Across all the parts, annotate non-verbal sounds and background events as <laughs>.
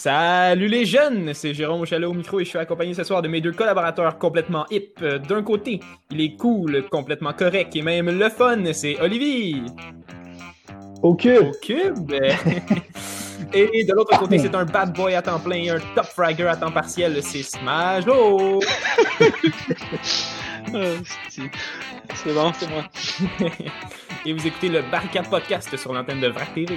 Salut les jeunes, c'est Jérôme Chalet au micro et je suis accompagné ce soir de mes deux collaborateurs complètement hip. Euh, D'un côté, il est cool, complètement correct et même le fun, c'est Olivier. Au cube. Au cube. <laughs> Et de l'autre côté, c'est un bad boy à temps plein, un top fragger à temps partiel, c'est Smash. <laughs> Oh! c'est bon, c'est moi. <laughs> et vous écoutez le Barricade Podcast sur l'antenne de VRAC TV.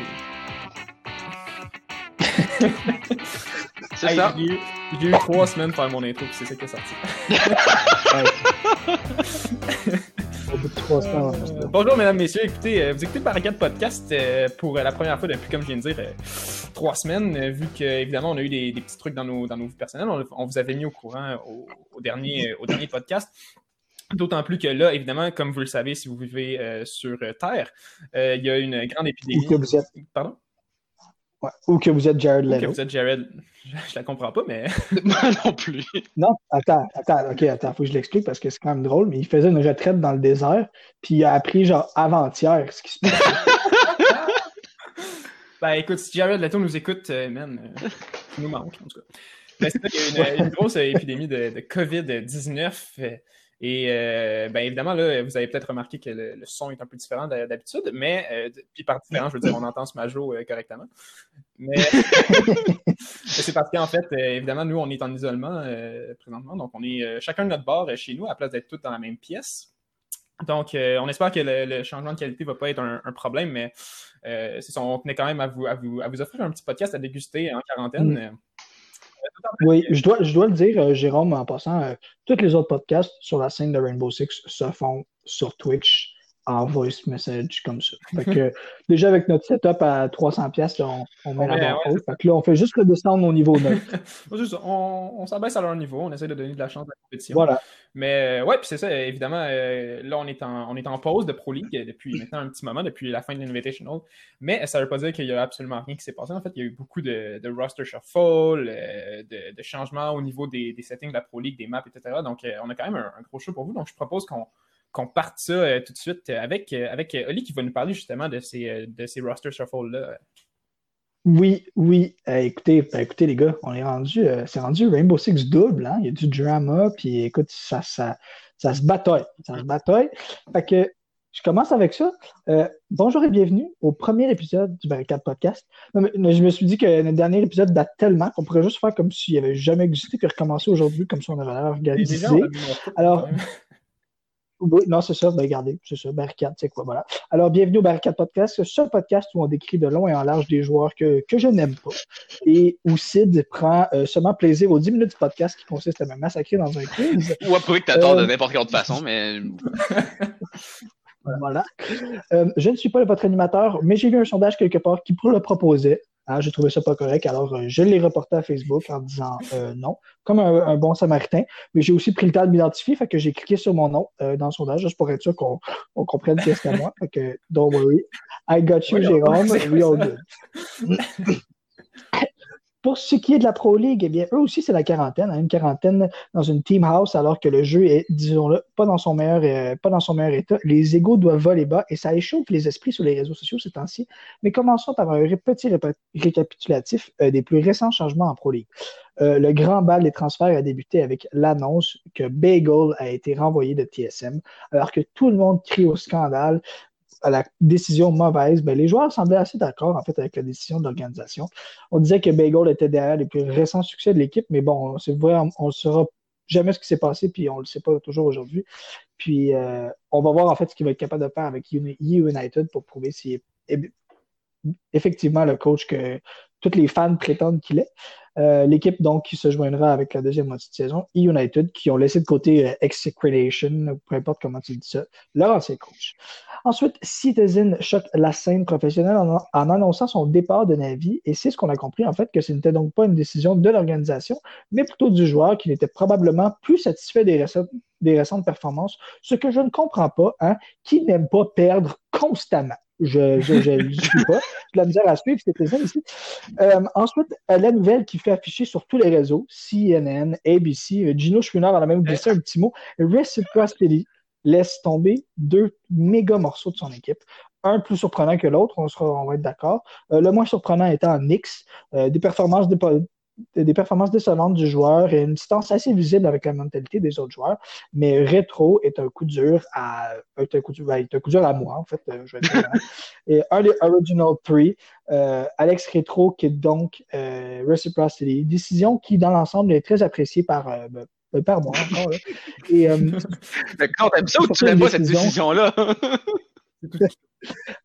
C'est ça. J'ai eu, j'ai eu trois semaines pour faire mon intro, puis c'est ça qui est sorti. Au bout de trois semaines. Euh, bonjour, mesdames, messieurs. Écoutez, euh, vous écoutez le Barricade Podcast euh, pour euh, la première fois depuis, comme je viens de dire, euh, trois semaines, euh, vu qu'évidemment, on a eu des, des petits trucs dans nos, dans nos vies personnelles. On, on vous avait mis au courant au, au dernier, au dernier podcast. D'autant plus que là, évidemment, comme vous le savez, si vous vivez euh, sur Terre, euh, il y a une grande épidémie. Ou que vous êtes, Pardon? Ouais, ou que vous êtes Jared Ou que Leto. vous êtes Jared. Je, <laughs> je la comprends pas, mais. <laughs> <laughs> Moi non plus. Non, attends, attends, ok, attends, faut que je l'explique parce que c'est quand même drôle, mais il faisait une retraite dans le désert, puis il a appris genre avant-hier ce qui se passe. Ben écoute, si Jared Leto nous écoute, euh, man, euh, il nous manque en tout cas. Ben, c'est ça, il y a une, une grosse épidémie de, de COVID-19. Et euh, ben évidemment, là, vous avez peut-être remarqué que le, son est un peu différent d'ha- d'habitude, mais euh, puis par différent, je veux dire, on entend ce majo euh, correctement. Mais <laughs> c'est parce qu'en fait, euh, évidemment, nous, on est en isolement présentement, donc on est chacun de notre bord chez nous, à la place d'être tous dans la même pièce. Donc, on espère que le, changement de qualité va pas être un, problème, mais on tenait quand même à vous, à, vous, à vous offrir un petit podcast à déguster en quarantaine. Mm. Oui, je dois, je dois le dire, euh, Jérôme, en passant, euh, tous les autres podcasts sur la scène de Rainbow Six se font sur Twitch en voice message comme ça. Fait que <laughs> déjà avec notre setup à 300$, piastres, là, on, on met la barre ouais, haute. Fait que là, on fait juste redescendre au niveau neutre. Ouais, <laughs> c'est ça, on, on s'abaisse à leur niveau, on essaie de donner de la chance à la compétition. Voilà. Mais euh, ouais, puis c'est ça, évidemment, euh, là, on est, en, on est en pause de Pro League depuis maintenant un petit moment, depuis la fin de l'Invitational. Mais ça veut pas dire qu'il y a absolument rien qui s'est passé. En fait, il y a eu beaucoup de, de roster shuffle, euh, de, de changements au niveau des, des settings de la Pro League, des maps, etc. Donc, euh, on a quand même un, un gros show pour vous. Donc, je propose qu'on qu'on parte ça euh, tout de suite avec, euh, avec euh, Oli qui va nous parler justement de ces, de ces roster shuffle-là. Oui, oui. Euh, écoutez, ben, écoutez, les gars, on est rendu, euh, c'est rendu Rainbow Six double, hein? Il y a du drama, puis écoute, ça, ça, ça se bataille. Ça se bataille. Fait que je commence avec ça. Euh, bonjour et bienvenue au premier épisode du Barricade Podcast. Non, mais- mais je me suis dit que le dernier épisode date tellement qu'on pourrait juste faire comme s'il n'y avait jamais existé, puis recommencer aujourd'hui comme si on avait l'air organisé. Alors. Oui, non, c'est ça. Ben, regardez, c'est ça. Barricade, c'est quoi, voilà. Alors, bienvenue au Barricade Podcast, ce podcast où on décrit de long et en large des joueurs que, que je n'aime pas et où Sid prend euh, seulement plaisir aux 10 minutes du podcast qui consiste à me massacrer dans un quiz. <laughs> Ou après que t'attends Euh, de n'importe quelle autre façon, mais <laughs> Voilà. Euh, je ne suis pas votre animateur, mais j'ai vu un sondage quelque part qui le proposait. Hein, j'ai trouvé ça pas correct, alors euh, je l'ai reporté à Facebook en disant euh, non, comme un, un bon samaritain. Mais j'ai aussi pris le temps de m'identifier, fait que j'ai cliqué sur mon nom dans le sondage, juste pour être sûr qu'on on comprenne qui est à moi. Fait que, don't worry. I got you, Jérôme. We all good. <laughs> Pour ce qui est de la Pro League, eh bien, eux aussi, c'est la quarantaine, hein, une quarantaine dans une team house, alors que le jeu est, disons-le, pas dans son meilleur, euh, pas dans son meilleur état. Les égaux doivent voler bas et ça échauffe les esprits sur les réseaux sociaux ces temps-ci. Mais commençons par un petit récapitulatif euh, des plus récents changements en Pro League. Euh, le grand bal des transferts a débuté avec l'annonce que Bagel a été renvoyé de TSM, alors que tout le monde crie au scandale à la décision mauvaise, ben, les joueurs semblaient assez d'accord avec la décision de l'organisation. On disait que Bagel était derrière les plus récents succès de l'équipe, mais bon, c'est vrai, on ne saura jamais ce qui s'est passé, puis on ne le sait pas toujours aujourd'hui. Puis euh, on va voir en fait ce qu'il va être capable de faire avec Uni- United pour prouver s'il est é- effectivement le coach que tous les fans prétendent qu'il est. Euh, L'équipe donc qui se joindra avec la deuxième moitié de saison, United, qui ont laissé de côté euh, peu importe comment tu dis ça, leur ancien coach. Ensuite, Citizen choque la scène professionnelle en, annonçant son départ de Navi, et c'est ce qu'on a compris en fait que ce n'était donc pas une décision de l'organisation, mais plutôt du joueur qui n'était probablement plus satisfait des récentes, des récentes performances, ce que je ne comprends pas, hein, qui n'aime pas perdre constamment. Je je, je, suis pas. De la misère à suivre, c'était ça ici. Euh, ensuite, euh, la nouvelle qui fait afficher sur tous les réseaux, CNN, ABC, euh, Gino Chouinard en a même glissé un petit mot, Reciprocity laisse tomber deux méga morceaux de son équipe. un plus surprenant que l'autre, on, sera, on va être d'accord. le moins surprenant étant Nix, des performances de, des performances décevantes du joueur et une distance assez visible avec la mentalité des autres joueurs. Mais Retro est un coup dur à, est un coup dur, ben, un coup dur à moi, en fait, euh, je vais dire. <laughs> et un des Original Three, euh, Alex Retro, qui est donc euh, Reciprocity. Décision qui, dans l'ensemble, est très appréciée par, ben, ben, par moi encore. Et, <laughs> mais quand t'aimes ça ou tu n'aimes pas cette décision-là? <laughs>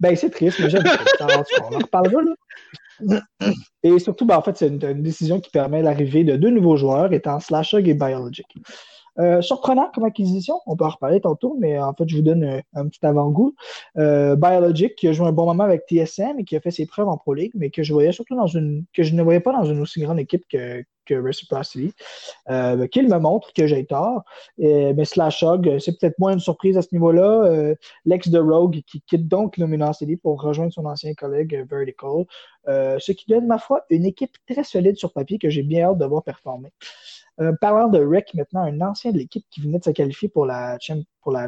ben, c'est triste, mais j'aime. <laughs> On en reparlera, là. Et surtout, ben, en fait, c'est une, décision qui permet l'arrivée de deux nouveaux joueurs, étant Slashog et Biologic. Euh, surprenant comme acquisition, on peut en reparler tantôt, mais en fait, je vous donne un, petit avant-goût. Euh, Biologic, qui a joué un bon moment avec TSM et qui a fait ses preuves en Pro League, mais que je voyais surtout dans une que je ne voyais pas dans une aussi grande équipe que, que Reciprocity, euh, qu'il me montre que j'ai tort. mais Slashog, c'est peut-être moins une surprise à ce niveau-là. L'ex de Rogue qui quitte donc Luminosity pour rejoindre son ancien collègue Vertical, ce qui donne, ma foi, une équipe très solide sur papier que j'ai bien hâte de voir performer. Euh, parlant de Rick, maintenant un ancien de l'équipe qui venait de se qualifier pour la,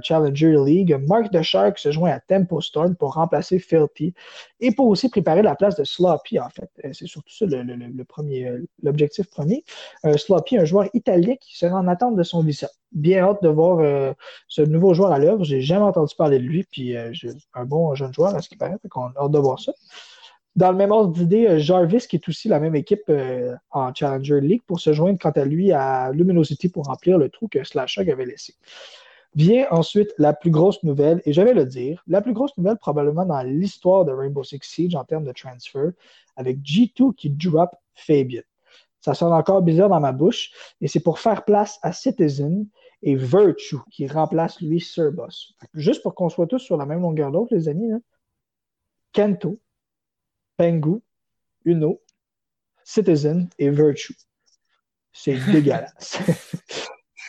Challenger League, Mark the Shark se joint à Tempo Storm pour remplacer Filthy et pour aussi préparer la place de Sloppy, en fait. Euh, c'est surtout ça le, premier, euh, l'objectif premier. Sloppy, un joueur italien qui sera en attente de son visa. Bien hâte de voir ce nouveau joueur à l'œuvre. J'ai jamais entendu parler de lui, puis un bon jeune joueur à ce qui paraît, qu'on a hâte de voir ça. Dans le même ordre d'idée, euh, Jarvis, qui est aussi la même équipe euh, en Challenger League, pour se joindre quant à lui à Luminosity pour remplir le trou que Slashog avait laissé. Vient ensuite la plus grosse nouvelle, et je vais le dire, la plus grosse nouvelle probablement dans l'histoire de Rainbow Six Siege en termes de transfer, avec G2 qui drop Fabian. Ça sonne encore bizarre dans ma bouche, et c'est pour faire place à Citizen et Virtue qui remplace lui Boss. Juste pour qu'on soit tous sur la même longueur d'onde, les amis, Kento, Pengu, Uno, Citizen et Virtue. C'est <laughs> dégueulasse.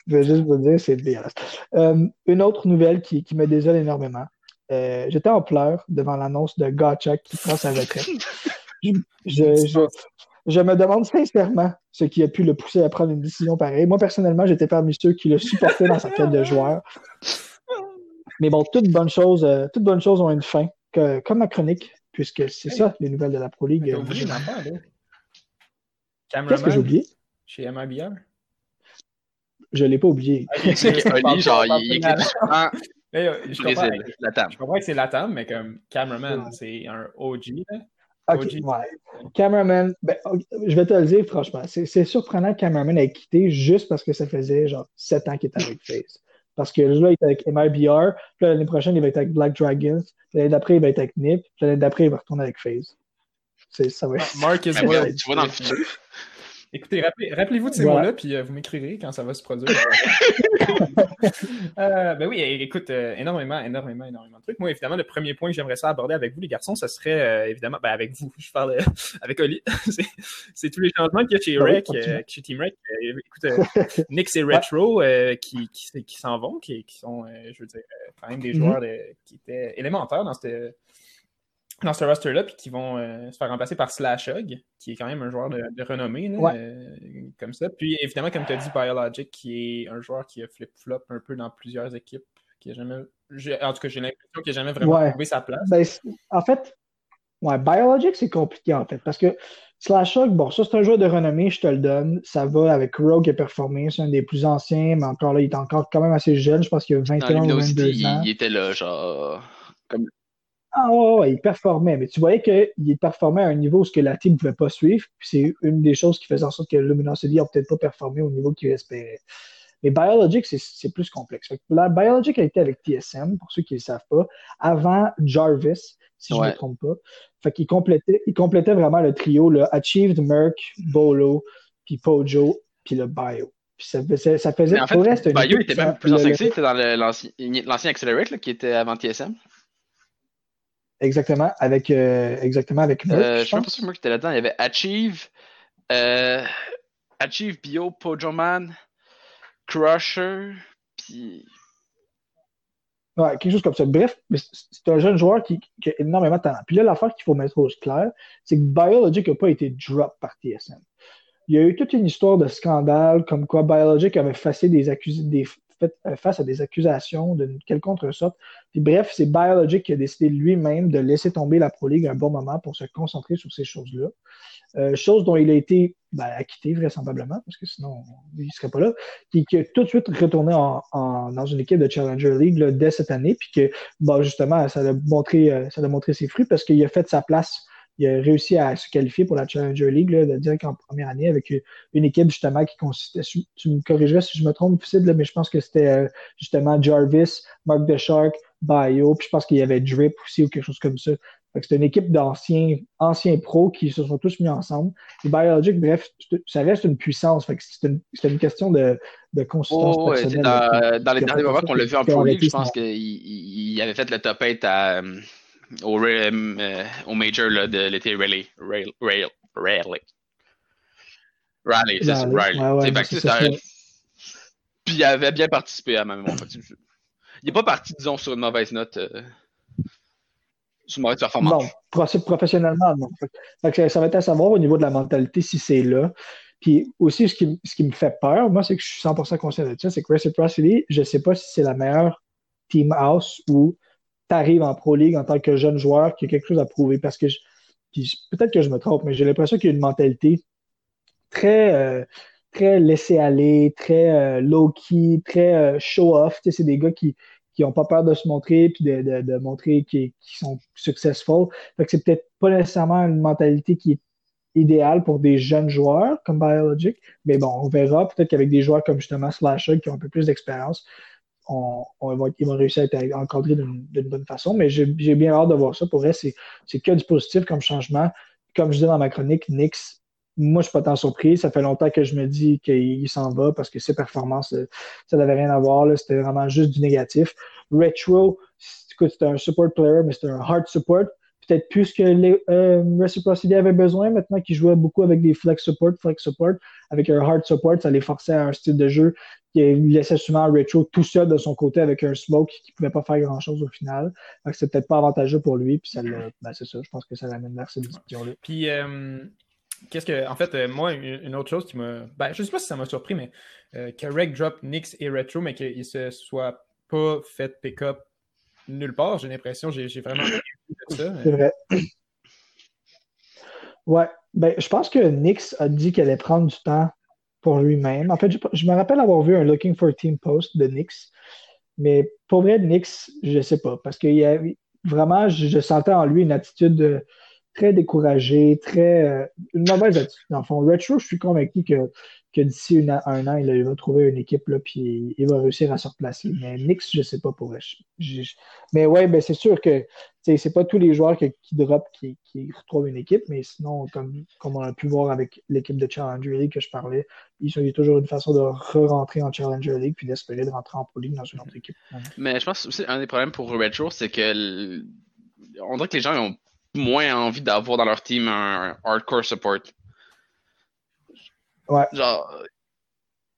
Je vais juste vous dire, c'est dégueulasse. Euh, une autre nouvelle qui, me désole énormément. Euh, j'étais en pleurs devant l'annonce de Gotcha qui prend sa retraite. <laughs> Je, me demande sincèrement ce qui a pu le pousser à prendre une décision pareille. Moi, personnellement, j'étais parmi ceux qui le supportaient dans sa quête de joueur. Mais bon, toutes bonnes choses, euh, toutes bonnes choses ont une fin. comme ma chronique, puisque c'est ça, les nouvelles de la Pro League. oublié Qu'est-ce que j'ai oublié? Chez MIBR? Je ne l'ai pas oublié. c'est genre, il est je, comprends, je comprends que c'est Latam, mais comme cameraman, c'est un OG. Ok, ouais. Cameraman, ben, je vais te le dire franchement, c'est surprenant que Cameraman ait quitté juste parce que ça faisait genre 7 ans qu'il était avec Face. Parce que là, il est avec MIBR. Puis l'année prochaine, il va être avec Black Dragons. L'année d'après, il va être avec Nip. L'année d'après, il va retourner avec FaZe. Ça va être... Mark <laughs> is tu vois dans le <laughs> futur. Écoutez, rappelez-vous de ces mots-là, puis euh, vous m'écrirez quand ça va se produire. <laughs> euh, ben oui, écoute, euh, énormément, énormément, énormément de trucs. Moi, évidemment, le premier point que j'aimerais ça aborder avec vous, les garçons, ce serait euh, évidemment, ben avec vous, <laughs> je parle avec Oli, <laughs> c'est tous les changements qu'il y a chez ben Rec, chez Team Rec. écoute, Nix et Retro qui, qui, qui s'en vont, qui, qui sont, je veux dire, quand même des mm-hmm. joueurs qui étaient élémentaires dans cette dans ce roster-là, puis qui vont euh, se faire remplacer par Slashog, qui est quand même un joueur de, renommée, euh, comme ça. Puis évidemment, comme tu as dit, Biologic, qui est un joueur qui a flip-flop un peu dans plusieurs équipes, qui a jamais. En tout cas, j'ai l'impression qu'il n'a jamais vraiment trouvé sa place. Ben, en fait, ouais, Biologic, c'est compliqué en fait, parce que Slashog, bon, ça c'est un joueur de renommée, je te le donne. Ça va avec Rogue qui a performé, c'est un des plus anciens, mais encore là, il est encore quand même assez jeune, je pense qu'il a 21 ou 22 ans. Il était là, genre. Comme ah ouais, il performait, mais tu voyais qu'il performait à un niveau où ce que la team ne pouvait pas suivre, puis c'est une des choses qui faisait en sorte que Luminosity n'a peut-être pas performé au niveau qu'il espérait. Mais Biologic, c'est plus complexe. la Biologic a été avec TSM, pour ceux qui ne le savent pas, avant Jarvis, si je ne me trompe pas. Fait qu'il complétait, il complétait vraiment le trio, le Achieved, Merc, Bolo, puis Pojo, puis le Bio. Puis ça, faisait, ça faisait en fait, reste Bio était même plus ancien que ça, c'était dans l'ancien Accelerate, là, qui était avant TSM. Exactement, avec, euh, exactement avec Merck, euh, je, suis pas sûr que était là-dedans. Il y avait Achieve, euh, Achieve Bio, Pojoman, Crusher, puis. Ouais, quelque chose comme ça. Bref, c'est un jeune joueur qui, qui, a énormément de talent. Puis là, l'affaire qu'il faut mettre au clair, c'est que Biologic n'a pas été drop par TSM. Il y a eu toute une histoire de scandale comme quoi Biologic avait facé des, accusés, des fait face à des accusations d'une quelconque sorte. Bref, c'est Biologic qui a décidé lui-même de laisser tomber la Pro League un bon moment pour se concentrer sur ces choses-là. Euh, chose dont il a été ben, acquitté vraisemblablement, parce que sinon il ne serait pas là, puis qui a tout de suite retourné dans une équipe de Challenger League dès cette année, puis que justement, ça a, montré, euh, ça a montré ses fruits parce qu'il a fait sa place il a réussi à se qualifier pour la Challenger League, là, de direct en première année, avec une équipe justement qui consistait, tu me corrigerais si je me trompe, mais je pense que c'était euh, justement Jarvis, Mark DeShark, Bio, puis je pense qu'il y avait Drip aussi ou quelque chose comme ça. C'était une équipe d'anciens anciens pros qui se sont tous mis ensemble. Et Biologic, bref, ça reste une puissance. C'est une, une, question de, de consistance oh, personnelle. Dans, dans les derniers moments qu'on l'a vu en Pro League, je pense qu'il il avait fait le top 8 à, au, euh, au Major là, de l'été Rally. Rally. Rally. Rally, c'est ça. Rally. Ouais, ouais, Puis il avait bien participé à même moment. Il n'est pas parti, disons, sur une mauvaise note. Euh, sur une mauvaise performance. Non, professionnellement, non. ça va être à savoir au niveau de la mentalité si c'est là. Puis aussi, ce qui, ce qui me fait peur, moi, c'est que je suis 100% conscient de ça, c'est que Reciprocity, je ne sais pas si c'est la meilleure team house ou tu arrives en Pro League en tant que jeune joueur qui a quelque chose à prouver. Parce que peut-être que je me trompe, mais j'ai l'impression qu'il y a une mentalité très, euh, très laissée-aller, très euh, low-key, très euh, show-off. C'est des gars qui n'ont pas peur de se montrer puis de, de, montrer qu'ils sont successful. C'est peut-être pas nécessairement une mentalité qui est idéale pour des jeunes joueurs comme Biologic, mais bon, on verra. Peut-être qu'avec des joueurs comme justement Slasher qui ont un peu plus d'expérience, ils vont réussir à être encadrés d'une bonne façon. Mais j'ai bien hâte de voir ça. Pour vrai, c'est que du positif comme changement. Comme je disais dans ma chronique, Nix, moi, je suis pas tant surpris. Ça fait longtemps que je me dis qu'il s'en va parce que ses performances, euh, ça n'avait rien à voir. C'était vraiment juste du négatif. Retro, c'était un support player, mais c'était un hard support peut-être plus que les, euh, Reciprocity avait besoin maintenant qu'ils jouaient beaucoup avec des flex support, flex support, avec un hard support, ça les forçait à un style de jeu qui laissait souvent Retro tout seul de son côté avec un smoke qui ne pouvait pas faire grand chose au final. Donc c'est peut-être pas avantageux pour lui, puis ça ben, c'est ça, je pense que ça l'amène vers cette discussion-là. Puis euh, qu'est-ce que en fait, euh, moi, une autre chose qui m'a. Ben, je sais pas si ça m'a surpris, mais que Reg drop Nix et Retro, mais qu'il se soit pas fait pick-up nulle part, j'ai l'impression. J'ai vraiment ça. C'est vrai. Ouais. Ben, je pense que Nix a dit qu'elle allait prendre du temps pour lui-même. En fait, je, me rappelle avoir vu un Looking for Team post de Nix. Mais pour vrai, Nix, je ne sais pas. Parce que y a, vraiment, je, sentais en lui une attitude très découragée, très. Euh, une mauvaise attitude. Dans le fond, Retro, je suis convaincu que que d'ici un an, il va trouver une équipe, là, puis il va réussir à se replacer. Mais Nix, je ne sais pas pour vrai. mais ouais, ben, c'est sûr que c'est pas tous les joueurs qui drop qui, retrouvent une équipe, mais sinon, comme, comme on a pu voir avec l'équipe de Challenger League que je parlais, il y a toujours une façon de re-rentrer en Challenger League puis d'espérer de rentrer en Pro League dans une autre équipe. Mais je pense aussi un des problèmes pour Retro, c'est que on dirait que les gens ont moins envie d'avoir dans leur team un hardcore support. Ouais.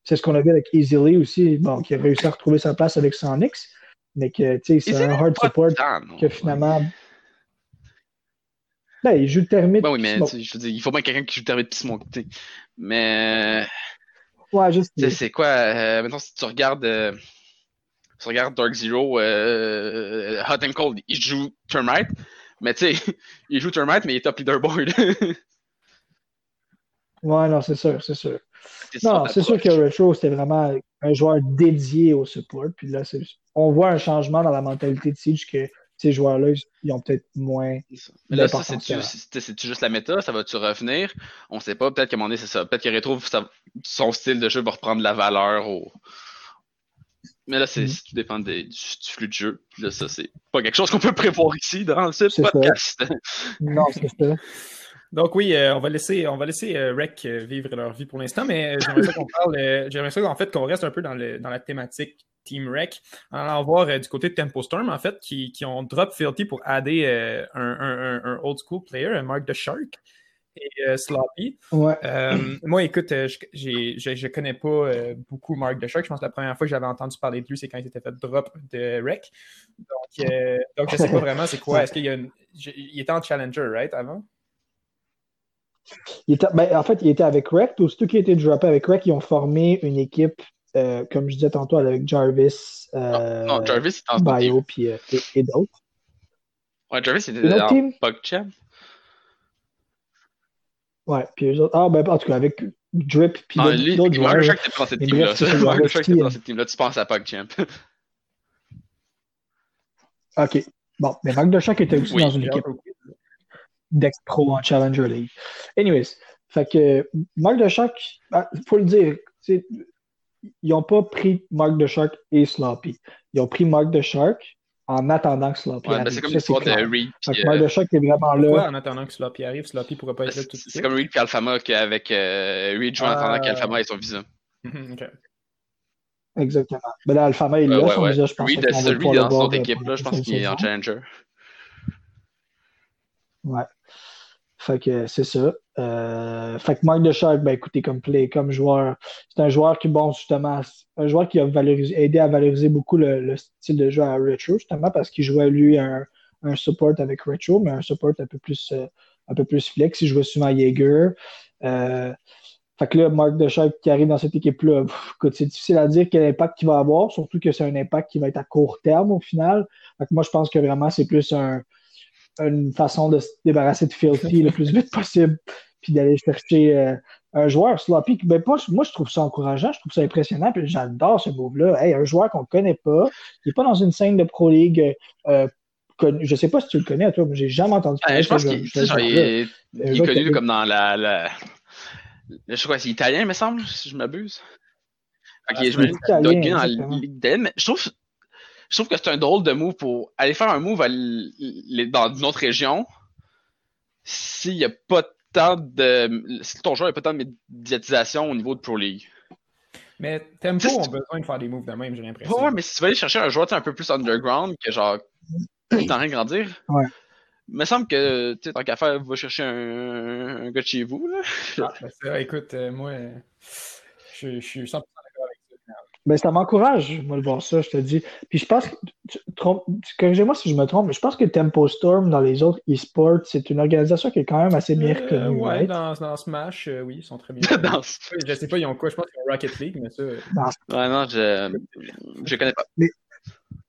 C'est ce qu'on a vu avec Easily aussi, bon, qui a réussi à retrouver sa place avec Sonics, mais que, tu sais, c'est un hard support que finalement. Ben, il joue le thermite. Ben oui, mais je veux dire, il faut bien quelqu'un qui joue le thermite puis smoke, Mais. Ouais, juste. C'est quoi, euh, maintenant, si tu regardes. Euh, tu regardes Dark Zero, euh, Hot and Cold, il joue Termite, mais tu sais, <laughs> il joue Termite, mais il est top leaderboard. <laughs> Ouais, non, c'est sûr, c'est sûr. Non, c'est sûr que Retro, c'était vraiment un joueur dédié au support. Puis là, on voit un changement dans la mentalité de Siege que ces joueurs-là, ils ont peut-être moins. Mais là, ça, c'est-tu juste la méta? Ça va-tu revenir? On sait pas. Peut-être qu'à un moment donné, c'est ça. Peut-être que Retro, son style de jeu va reprendre la valeur au. Mais là, c'est mm-hmm. tout dépend du, flux de jeu. Puis là, ça, c'est pas quelque chose qu'on peut prévoir ici dans ce podcast. non, c'est ça. <laughs> Donc oui, euh, on va laisser, on va laisser euh, Rec euh, vivre leur vie pour l'instant, mais j'aimerais ça qu'on parle, j'aimerais ça en fait qu'on reste un peu dans, le, dans la thématique Team Rec, en allant voir du côté de Tempo Storm en fait, qui, qui ont drop Filthy pour adder un, un, un, old school player, Mark the Shark et Sloppy. Ouais. moi, écoute, je, je, je, connais pas beaucoup Mark the Shark. Je pense que la première fois que j'avais entendu parler de lui, c'est quand il s'était fait drop de Rec. Donc, donc je sais pas vraiment c'est quoi. Est-ce qu'il y a une... il était en Challenger, right, avant? Ben, en fait, il était avec Rect. Aussitôt qu'il a été droppé avec Rect, ils ont formé une équipe euh, comme je disais tantôt, avec Jarvis, euh, non, Jarvis est en Bio puis, et, et d'autres. Ouais, Jarvis était en PogChamp. Ouais, puis eux autres. Ah, ben, en tout cas, avec Drip puis ah, d'autres joueurs. Mark était dans cette team-là. Mark était dans cette team-là. Tu penses à PogChamp. <laughs> OK. Bon, mais Marc Dechac était aussi dans une équipe d'ex-pro en Challenger League. Anyways, fait que Marc Dechac, il ben, faut le dire, ils n'ont pas pris Marc Dechac et Sloppy. Ils ont pris Marc Dechac en attendant que Sloppy ouais, arrive. Ben, c'est comme l'histoire de Reed. Puis, Marc Dechac est vraiment là. Pourquoi en attendant que Sloppy arrive? Sloppy pourrait pas être là tout de suite? C'est comme Reed et Alphama avec euh, Reed joue en attendant euh... qu'Alphama ait son visa. <laughs> OK. Exactement. Ben là, Alphama est là, ouais, son ouais. visa, je pense. Reed, Reed dans son équipe, là, je pense qu'il est en Challenger. Ouais. Fait que c'est ça. Euh, fait que Mark Deschark, ben écoutez, comme play, comme joueur, c'est un joueur qui, bon, justement, un joueur qui a aidé à valoriser beaucoup le, le style de jeu à Retro, justement, parce qu'il jouait lui un, support avec Retro, mais un support un peu plus, euh, un peu plus flex. Il jouait souvent Jaeger. Euh, fait que là, Mark Deschark qui arrive dans cette équipe-là, c'est difficile à dire quel impact il va avoir, surtout que c'est un impact qui va être à court terme au final. Fait que moi, je pense que vraiment, c'est plus un une façon de se débarrasser de Filthy le plus vite possible, puis d'aller chercher euh, un joueur sloppy. Ben, moi, moi, je trouve ça encourageant, je trouve ça impressionnant, puis j'adore ce move-là. Hey, un joueur qu'on ne connaît pas, qui n'est pas dans une scène de Pro League. Euh, je sais pas si tu le connais, toi, mais j'ai jamais entendu parler. je pense qu'il est, il est connu comme dans la, la... Je sais quoi, c'est italien, me semble, si je m'abuse. Ok, ah, je me dans la Ligue mais je trouve je trouve que c'est un drôle de move pour aller faire un move dans une autre région s'il n'y a pas tant de. Si ton joueur n'a pas tant de médiatisation au niveau de Pro League. Mais Tempo ont besoin de faire des moves de même, j'ai l'impression. Ouais, mais si tu veux aller chercher un joueur un peu plus underground, que genre, t'en rien grandir. Ouais. Il me semble que, tu sais, tant qu'à faire, va chercher un, un gars de chez vous, là. Ah, ben ça, écoute, euh, moi, je, je suis 100% ben, ça m'encourage, moi, de voir ça, je te dis. Puis je pense que, corrigez-moi si je me trompe, mais je pense que Tempo Storm dans les autres e-sports, c'est une organisation qui est quand même assez bien reconnue. Euh, ouais, dans, dans, Smash, euh, oui, ils sont très bien. <laughs> dans... Je sais pas, ils ont quoi, je pense qu'ils ont Rocket League, mais ça. Euh, ouais, non, je, je connais pas. Mais,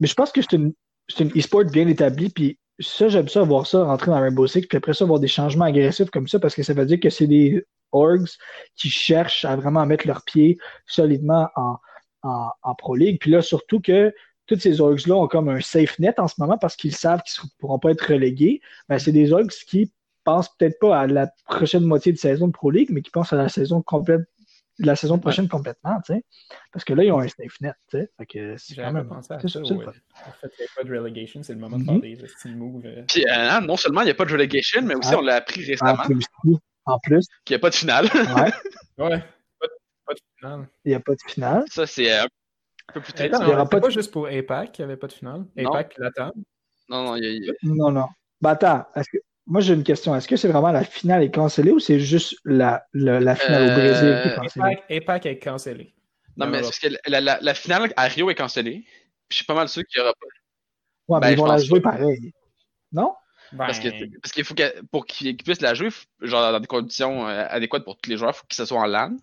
mais je pense que c'est une, c'est une e-sport bien établie, puis ça, j'aime ça, voir ça rentrer dans Rainbow Six, puis après ça, voir des changements agressifs comme ça, parce que ça veut dire que c'est des orgs qui cherchent à vraiment mettre leurs pieds solidement en en, Pro League. Puis là, surtout que tous ces orgs-là ont comme un safe net en ce moment parce qu'ils savent qu'ils ne pourront pas être relégués. Ben, c'est des orgs qui pensent peut-être pas à la prochaine moitié de saison de Pro League, mais qui pensent à la saison complète la saison prochaine complètement, tu sais. Parce que là, ils ont un safe net, tu sais. Fait que c'est quand même... pensé à ça, En fait, il n'y a pas de relegation, c'est le moment de faire mm-hmm. des style moves. Euh. Puis, euh, non seulement il n'y a pas de relegation, mais aussi on l'a appris récemment. En plus. En plus. Qu'il n'y a pas de finale. Ouais. ouais. Il n'y a pas de finale. Ça, c'est euh, un peu plus tard. Il n'y aura pas, pas juste pour APAC qu'il n'y avait pas de finale. APAC l'attend. Non, non, il y a... Non, non. Bah, attends, que... moi j'ai une question. Est-ce que c'est vraiment la finale est cancellée ou c'est juste la, la, la finale au Brésil qui est cancellée? APAC, APAC est cancellée. Non, mais parce que la, la, la, finale à Rio est cancellée. Je suis pas mal sûr qu'il n'y aura pas. Ouais, ben, mais ils vont la jouer pareil. Non? Ben... Parce qu'il parce qu'il faut que, pour qu'ils puissent la jouer, genre dans des conditions euh, adéquates pour tous les joueurs, il faut que ce soit en LAN.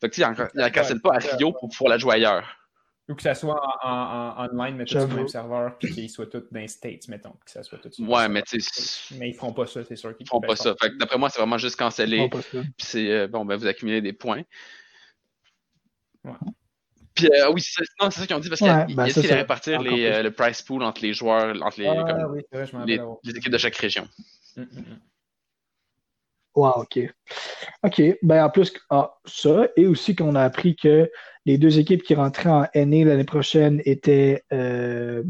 Fait que, tu sais, il la cancelle pas à Rio pour pouvoir la jouer ailleurs. Ou que ça soit en, en, en online, mais tout sur le même serveur, puis qu'ils soient tous dans les States, mettons. Que ça soit tout ouais, mais tu sais. Mais ils feront pas ça, c'est sûr qu'ils Ils feront pas ça. Fait que d'après moi, c'est vraiment juste canceller. Puis c'est, euh, bon, ben, vous accumulez des points. Ouais. Puis euh, oui, c'est ça, qu'ils ont dit parce qu'il ben, essaient de répartir les, euh, le price pool entre les joueurs, entre les, ah, comme, oui, vrai, les, les, équipes de chaque région. Mm, Wow, OK. OK. Ben, en plus, ah, ça, et aussi qu'on a appris que les deux équipes qui rentraient en NA l'année prochaine étaient euh,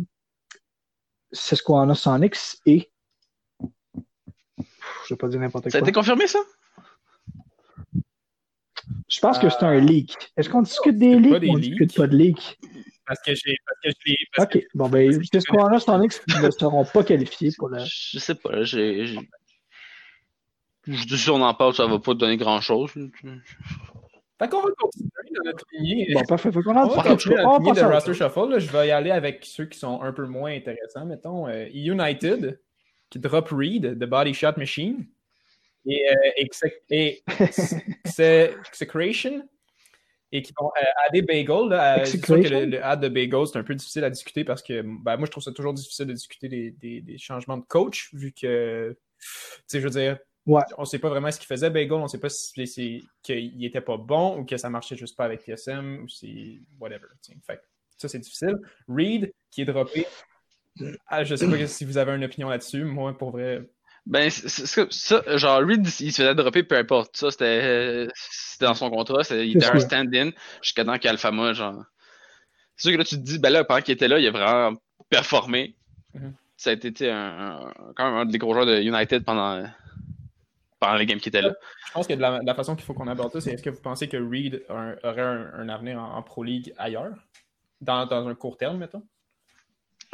Susquehanna Sonics et. Je vais pas dire n'importe quoi. Ça a été confirmé, ça? Je pense que c'est un leak. Est-ce qu'on discute des leaks ou on discute pas de leaks? Parce que j'ai. Parce que ok, bon, ben, Susquehanna Sonics ne seront pas qualifiés pour la. Je sais pas, j'ai. Je dis si on en parle, ça va pas donner grand chose. Fait qu'on va continuer dans notre lignée. Bon, parfait. Fait qu'on a on va continuer dans notre lignée de roster shuffle. Je vais y aller avec ceux qui sont un peu moins intéressants. Mettons euh, United, qui drop Reed, The Body Shot Machine. Et, euh, et, et Execration, et qui vont adder Bagel. C'est sûr que le, add de Bagel, c'est un peu difficile à discuter parce que ben, moi, je trouve ça toujours difficile de discuter des, des, changements de coach, vu que, tu sais, je veux dire, ouais. on sait pas vraiment ce qu'il faisait, Bagel. On sait pas si c'est qu'il était pas bon ou que ça marchait juste pas avec TSM ou c'est whatever. Fait ça, c'est difficile. Reed, qui est droppé. Ah, je sais pas si vous avez une opinion là-dessus. Moi, pour vrai, ben, ça, genre, Reed, il se faisait dropper peu importe. Ça, c'était dans son contrat. Il était un stand-in jusqu'à temps qu'Alphama, genre. C'est sûr que là, tu te dis, ben là, pendant qu'il était là, il a vraiment performé. Mm-hmm. Ça a été un, quand même un des gros joueurs de United pendant, pendant les games qui étaient là. Je pense que de la, façon qu'il faut qu'on aborde ça, c'est est-ce que vous pensez que Reed aurait un, avenir en, Pro League ailleurs? Dans, dans, un court terme, mettons?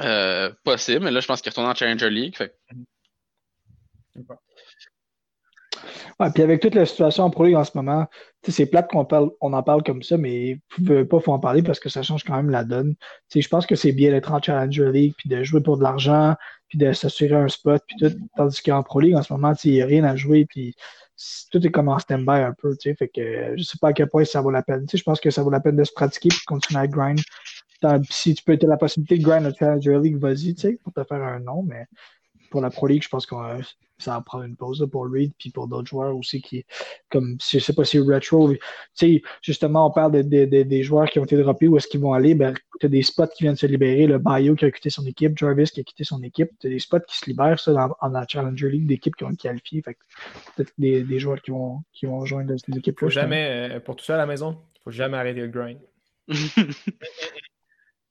Euh, possible, mais là, je pense qu'il retourne en Challenger League. Fait... Mm-hmm. Ouais, puis avec toute la situation en Pro League en ce moment, c'est plate qu'on parle, on en parle comme ça, mais il pas, faut en parler parce que ça change quand même la donne. je pense que c'est bien d'être en Challenger League, puis de jouer pour de l'argent, puis de s'assurer un spot, puis tout. Tandis qu'en Pro League, en ce moment, il n'y a rien à jouer, puis tout est comme en stand-by un peu, tu sais. Fait que je sais pas à quel point ça vaut la peine. je pense que ça vaut la peine de se pratiquer puis de continuer à grind. Si tu peux être la possibilité de grind au Challenger League, vas-y, tu sais, pour te faire un nom, mais pour la Pro League, je pense que ça va prendre une pause pour Reed puis pour d'autres joueurs aussi qui, comme je sais pas si retro, tu sais, justement, on parle des joueurs qui ont été droppés, où est-ce qu'ils vont aller, ben, tu as des spots qui viennent se libérer, le Bio qui a quitté son équipe, Jarvis qui a quitté son équipe, tu as des spots qui se libèrent, ça, dans, la Challenger League, d'équipes qui ont qualifié, fait peut-être des, des, joueurs qui vont, qui vont rejoindre ces équipes-là. Faut jamais, euh, pour tout ça à la maison, faut jamais arrêter le grind. <laughs>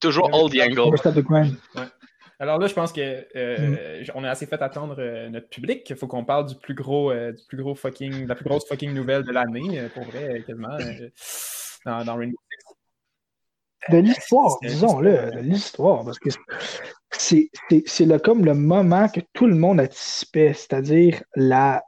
Toujours all the angle. Alors là, je pense que euh, mm. on a assez fait attendre euh, notre public. Il faut qu'on parle du plus gros, euh, du plus gros fucking, de la plus grosse fucking nouvelle de l'année, pour vrai, quasiment, dans, dans Rainbow Six. De l'histoire, disons-le, de l'histoire, parce que c'est le, comme le moment que tout le monde anticipait, c'est-à-dire la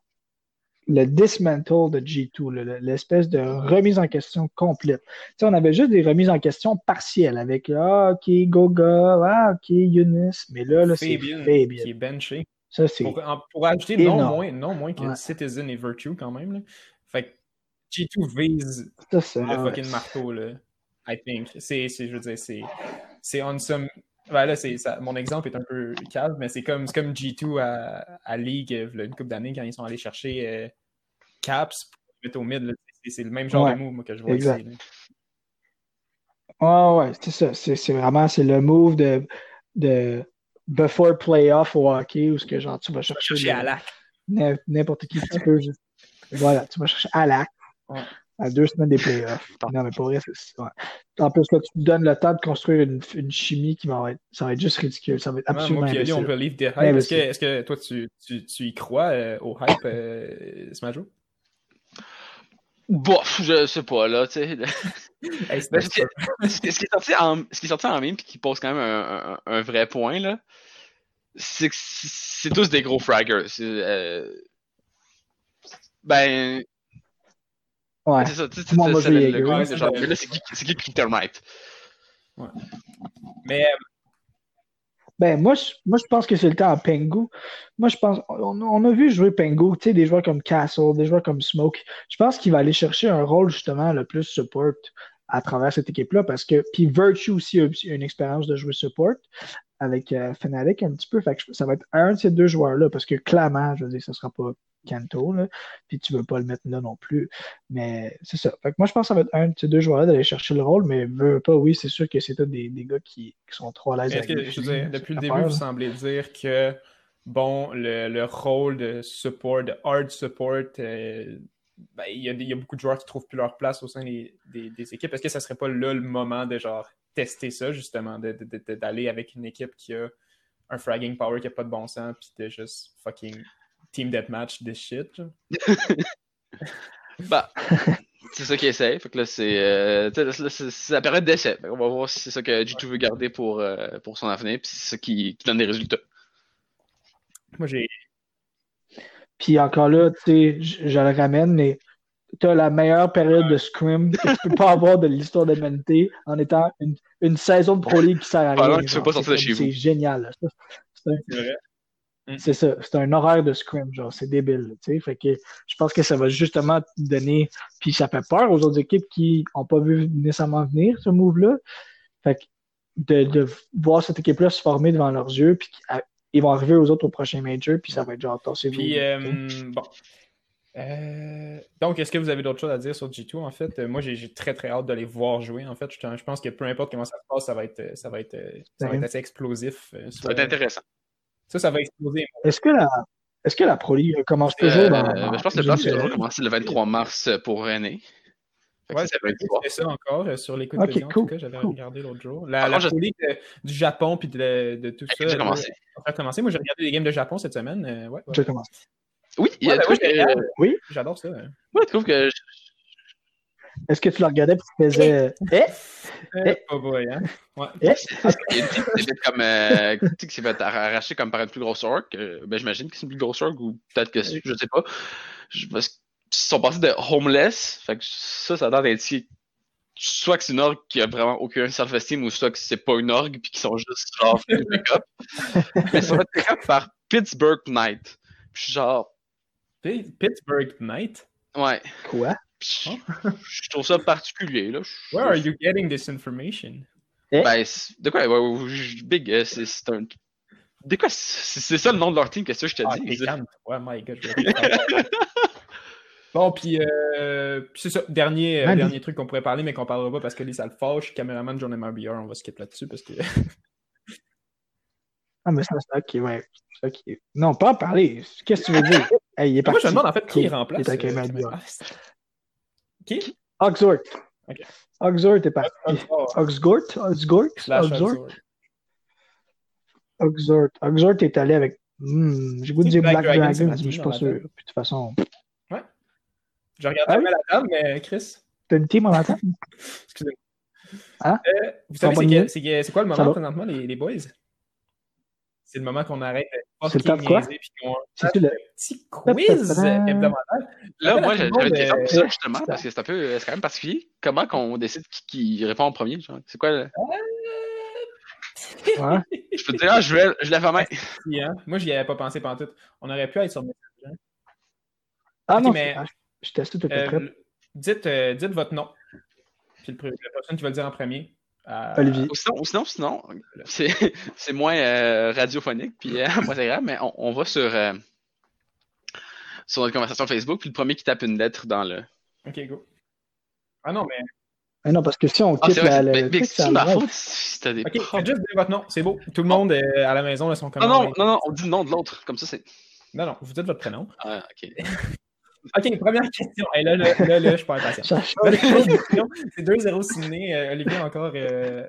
le dismantle de G2, l'espèce de remise en question complète. on avait juste des remises en question partielles avec ah, OK, Goga, ah, OK, Eunice, mais là, là c'est Fabian. Qui est benché. Ça, c'est. Pour, ajouter non moins, non moins que Citizen et Virtue quand même. Là. Fait que G2 vise le fucking marteau, là. I think. C'est, je veux dire, c'est, c'est on some Ouais, là, c'est, ça, mon exemple est un peu calme, mais c'est comme, comme G2 à, à League euh, une couple d'années quand ils sont allés chercher euh, Caps pour mettre au mid. c'est, le même genre de move que je vois exact. ici. Ah ouais, c'est ça. C'est, vraiment c'est le move de, de before playoff au hockey où ce que genre tu vas chercher, chercher. N'importe qui tu peux. Voilà, tu vas chercher Alak. Ouais à deux semaines des <laughs> playoffs. Non, mais pour vrai, c'est ouais. En plus, là, tu te donnes le temps de construire une, une, chimie qui va être, ça va être juste ridicule. Ça va être absolument ouais, moi, on peut leave des hype. Est-ce que, est que, toi, tu, tu, tu y crois euh, au hype, euh, Smajo? Bof, je sais pas, là, tu sais. <laughs> hey, ce, qui, ce, qui est sorti en, ce qui est sorti en mime puis qui pose quand même un, un, un vrai point, là, c'est que c'est tous des gros fraggers. Euh, ben, Ouais. C'est ça, tu sais, c'est le, le gars, genre, mais là, c'est qui, c'est qui? Ouais. Mais. Euh, ben, moi je, moi, je pense que c'est le temps à Pengu. Moi, je pense, on, on a vu jouer Pengu, tu sais, des joueurs comme Castle, des joueurs comme Smoke. Je pense qu'il va aller chercher un rôle, justement, le plus support à travers cette équipe-là parce que, puis Virtue aussi a une expérience de jouer support avec euh, Fnatic un petit peu. Fait que ça va être un de ces deux joueurs-là parce que clairement, je veux dire, ce sera pas Kanto, là, puis tu veux pas le mettre là non plus. Mais c'est ça. Fait que moi, je pense que ça va être un de ces deux joueurs-là d'aller chercher le rôle, mais veux pas, oui, c'est sûr que c'est des, des gars qui, qui, sont trop à l'aise avec que, je veux dire, Depuis le début, vous semblez dire que bon, le, le, rôle de support, de hard support, euh, ben, il, y a, y, a beaucoup de joueurs qui trouvent plus leur place au sein des, des, des équipes. Est-ce que ça serait pas là le moment de genre tester ça, justement, d'aller avec une équipe qui a un fragging power qui a pas de bon sens, puis de juste fucking team deathmatch this shit. <laughs> bah, c'est ça qu'ils essaie. Fait que là, c'est euh, la période d'essai. On va voir si c'est ça que G2 veut garder pour, euh, pour son avenir, puis c'est ça qui, qui, donne des résultats. Moi, j'ai. Puis encore là, tu sais, je le ramène, mais tu as la meilleure période de scrim que tu peux pas avoir de l'histoire de l'humanité en étant une, une, saison de Pro League qui sert à rien. C'est génial. C'est vrai. Mm. C'est ça, c'est un horaire de scrim, genre, c'est débile, tu sais. Fait que je pense que ça va justement donner, puis ça fait peur aux autres équipes qui n'ont pas vu nécessairement venir ce move-là. Fait que de, de voir cette équipe-là se former devant leurs yeux, puis ils vont arriver aux autres au prochain major, puis ça va être genre, c'est Puis, euh, bon. Euh, donc, est-ce que vous avez d'autres choses à dire sur G2 en fait? Euh, moi, j'ai très très hâte de les voir jouer. En fait, je, pense que peu importe comment ça se passe, ça va être, ça va être, ça va être assez explosif. ça va être intéressant. Ça, ça va exploser. Est-ce que la, est-ce que la Pro League commence toujours dans, Je pense que le plan, c'est toujours commencer le 23 mars pour René. Ouais, ça c'est ça encore euh, sur l'écoute okay, de cool, en tout cas, j'avais regardé l'autre jour. La, la Pro League du Japon puis de, de, tout ça. J'ai commencé. On commencé. Moi, j'ai regardé les games de Japon cette semaine. Euh, ouais, j'ai commencé. Oui, a ben, oui, j'adore ça. Oui, je trouve que est-ce que tu le regardais et tu faisais. Eh? Eh? eh? Pas boy, hein? Ouais. Eh? Il y a une petite comme. Euh, tu sais, qui s'est fait arracher comme par une plus grosse orc. Euh, ben, j'imagine que c'est une plus grosse orc ou peut-être que je sais pas. Je, parce qu'ils sont passés de homeless. Fait que ça, ça a l'air d'être soit que c'est une orgue qui a vraiment aucun self-esteem ou soit que c'est pas une orgue puis qu'ils sont juste genre pick-up. <laughs> Mais ça va être par Pittsburgh Knight. Puis genre. Pittsburgh Knight? Ouais. Quoi? je trouve ça particulier. Là. Where are you getting this information? Eh? Ben, de quoi? Big, euh, c'est un. De quoi? C'est ça le nom de leur team, qu'est-ce que je te ah, dis? Ouais, my god. <laughs> bon, puis, euh, c'est ça. Dernier, euh, dernier truc qu'on pourrait parler, mais qu'on parlera pas parce que les ça le fâche. Caméraman John MRBR, on va skip là-dessus parce que. <laughs> ah, mais ça, c'est ok, ouais. Okay. Non, pas en parler. Qu'est-ce que tu veux dire? Hey, il est Moi, je me demande en fait qui remplace. Est qui? Oxort. Okay. Oxort est parti. Oxgort? Oxgort? Oxgort? Oxort. Oxgort est allé avec. Hmm, j'ai goût de dire Black, Dragon, mais je suis pas sûr. Puis, de toute façon. Ouais. Je regarde ah, la table, mais Chris. T'as une team en attente? <laughs> Excusez-moi. Hein? Euh, vous savez, c'est quoi le moment présentement, les, les boys? C'est le moment qu'on arrête C'est le temps de quoi? C'est le petit quiz hebdomadaire. Là, moi, j'avais une question pour ça, justement, parce que c'est un peu, c'est quand même particulier. Comment qu'on décide qui, répond en premier? C'est quoi? Le... Euh. <laughs> Je peux te dire, ah, je, vais, je lève la main. Hein? Moi, j'y avais pas pensé pendant tout. On aurait pu être sur Messenger. Ah non, mais je teste tout à fait. Dites, euh, dites votre nom. Puis le, la personne qui va le dire en premier. Euh, Olivier. Ou sinon, sinon, <laughs> c'est moins euh, radiophonique, puis euh, moins agréable, mais on, on va sur, sur notre conversation Facebook, puis le premier qui tape une lettre dans le. Ok, go. Ah non, mais. Ah non, parce que si on ah, quitte la, la, mais, c'est ma faute si t'as des Ok, juste dire votre nom, c'est beau. Tout le monde est à la maison, là, son comment. Non, non, non, non, on dit le nom de l'autre, comme ça c'est. Non, non, vous dites votre prénom. Ah, ok. <laughs> OK, première question. Et là, là, là, là, je suis pas impatient. c'est 2-0 signé. Euh, Olivier encore euh,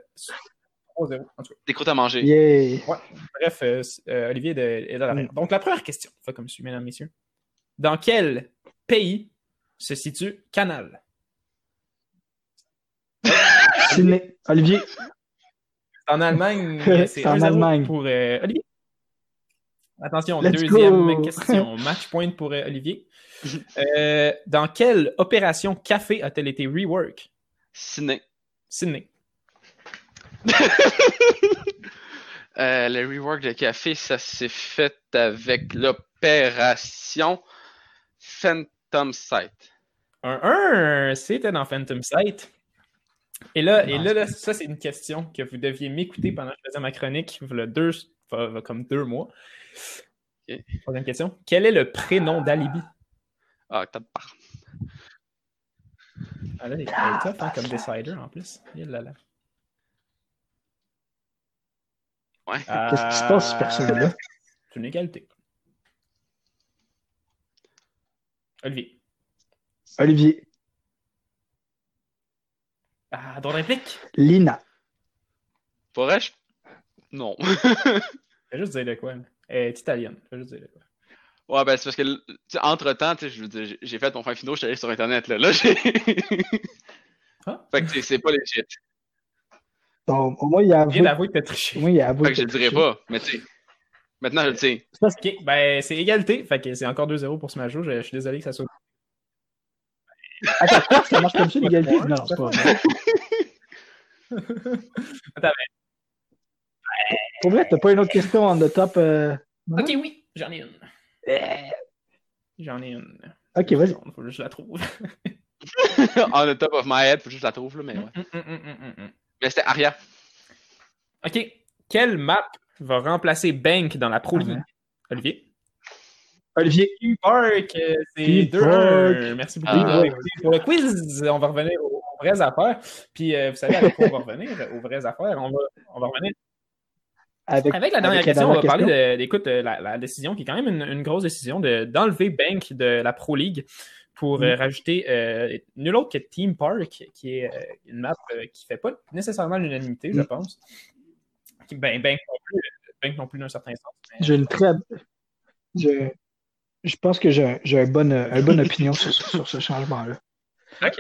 3-0. En tout cas. Des croûtes à manger. Yeah. Ouais. Bref, euh, euh Olivier est de, la mm. Donc, la première question, fait comme suit, mesdames, messieurs. Dans quel pays se situe Canal? <laughs> Olivier. En Allemagne. <laughs> C'est en Allemagne. Pour euh, Olivier. Attention, deuxième question. Match point pour euh, Olivier. Euh, dans quelle opération café a-t-elle été rework? Sydney. Sydney. <laughs> euh, le rework de café, ça s'est fait avec l'opération Phantom Sight. Un 1, c'était dans Phantom Sight. Et là, et là, là ça, c'est une question que vous deviez m'écouter pendant que je faisais ma chronique, il y a deux, comme deux mois. Troisième question. Quel est le prénom d'Alibi? Ah, t'as pas. Ah là, il est top hein, comme Decider en plus. Il là, là. Ouais. Qu'est-ce qui se passe, ce personnage-là? <laughs> C'est une égalité. Olivier. Olivier. Ah, ton réplique? Lina. Pourrais-je? Non. <laughs> Je vais juste dire de quoi. Elle est italienne. Je vais juste dire de quoi. Ouais, ben c'est parce que, entre-temps, j'ai fait mon fin finaux, je suis allé sur Internet, là. Là, j'ai... ah? <laughs> Fait que c'est pas legit. Bon, au moins, il a avoué... Il avoué que t'as triché. Oui, il a avoué Fait que, je le dirai pas, mais tu sais... Maintenant, je le sais. Ben c'est égalité, fait que c'est encore 2-0 pour ce match je, je suis désolé que ça soit... Attends, ça marche comme ça, l'égalité? Non, c'est pas vrai. <laughs> Attends, Pour vrai, t'as pas une autre question en the top... Euh... Ok, oui. J'en ai une. Eh. J'en ai une. Ok, vas-y. Faut que je la trouve. <laughs> On the top of my head, faut juste la trouve, là, mais ouais. Hum, hum, hum. Mais c'était Aria. OK. Quelle map va remplacer Bank dans la Pro Ah League? ouais. Olivier? Olivier. Park, euh, c'est Team 2 Park. Merci beaucoup Ah. écouté pour le quiz. On va revenir aux, aux vraies affaires. Puis, euh, vous savez avec quoi on va revenir? Aux vraies affaires. On va, on va revenir. Avec, Avec la dernière avec la question, on va parler de, euh, la, la décision qui est quand même une, une grosse décision de, d'enlever Bank de la Pro League pour euh, Mm. rajouter euh, nul autre que Team Park, qui est euh, une map euh, qui fait pas nécessairement l'unanimité, je Mm. pense. Ben, Bank non plus, euh, Bank non plus d'un certain sens. mais- J'ai une très. Je, je pense que j'ai un, j'ai un bon, euh, une bonne opinion sur, sur ce changement-là. OK.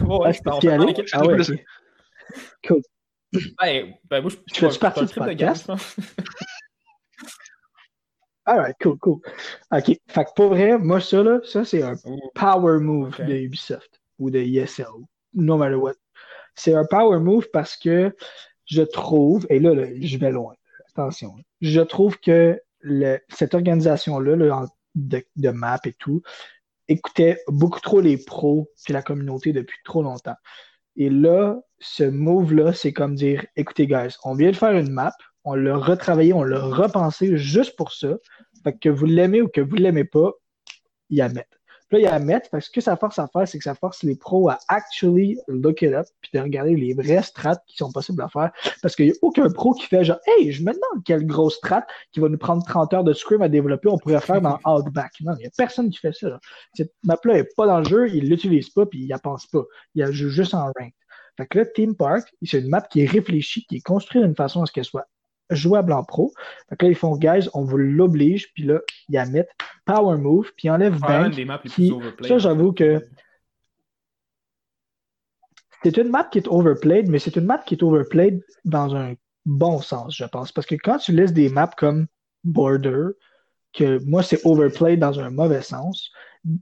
Ouais, Ah, aller? équipe. Ah ouais, ok. Cool. <coughs> Ben, ben, moi, je Tu fais-tu partie du podcast? <laughs> Alright, cool, cool. OK. Fait que pour vrai, moi, ça, là, ça, c'est un power move de Ubisoft ou de ESL, no matter what. C'est un power move parce que je trouve, et là, là, je vais loin, attention, je trouve que le- cette organisation-là, là, de, de map et tout, écoutait beaucoup trop les pros puis la communauté depuis trop longtemps. Et là, ce move-là, c'est comme dire, écoutez, guys, on vient de faire une map, on l'a retravaillé, on l'a repensé juste pour ça. Fait que vous l'aimez ou que vous l'aimez pas, y a mettre. Là, il y a mettre, parce que ce que ça force à faire, c'est que ça force les pros à actually look it up, puis de regarder les vrais strats qui sont possibles à faire. Parce qu'il n'y a aucun pro qui fait genre, hey, je me demande quelle grosse strat qui va nous prendre 30 heures de scrim à développer, on pourrait faire dans Outback. Non, il n'y a personne qui fait ça. Là. Cette map-là n'est pas dans le jeu, il l'utilise pas, puis il n'y pense pas. Il joue juste en rank. Fait que là, Team Park, c'est une map qui est réfléchie, qui est construite d'une façon à ce qu'elle soit jouable en pro. Que là, ils font, guys, on vous l'oblige, puis là, ils la mettent power move, puis ils enlèvent Probablement bank. des maps les qui- plus ça, j'avoue que- C'est une map qui est overplayed, mais c'est une map qui est overplayed dans un bon sens, je pense. Parce que quand tu laisses des maps comme Border, que moi, c'est overplayed dans un mauvais sens,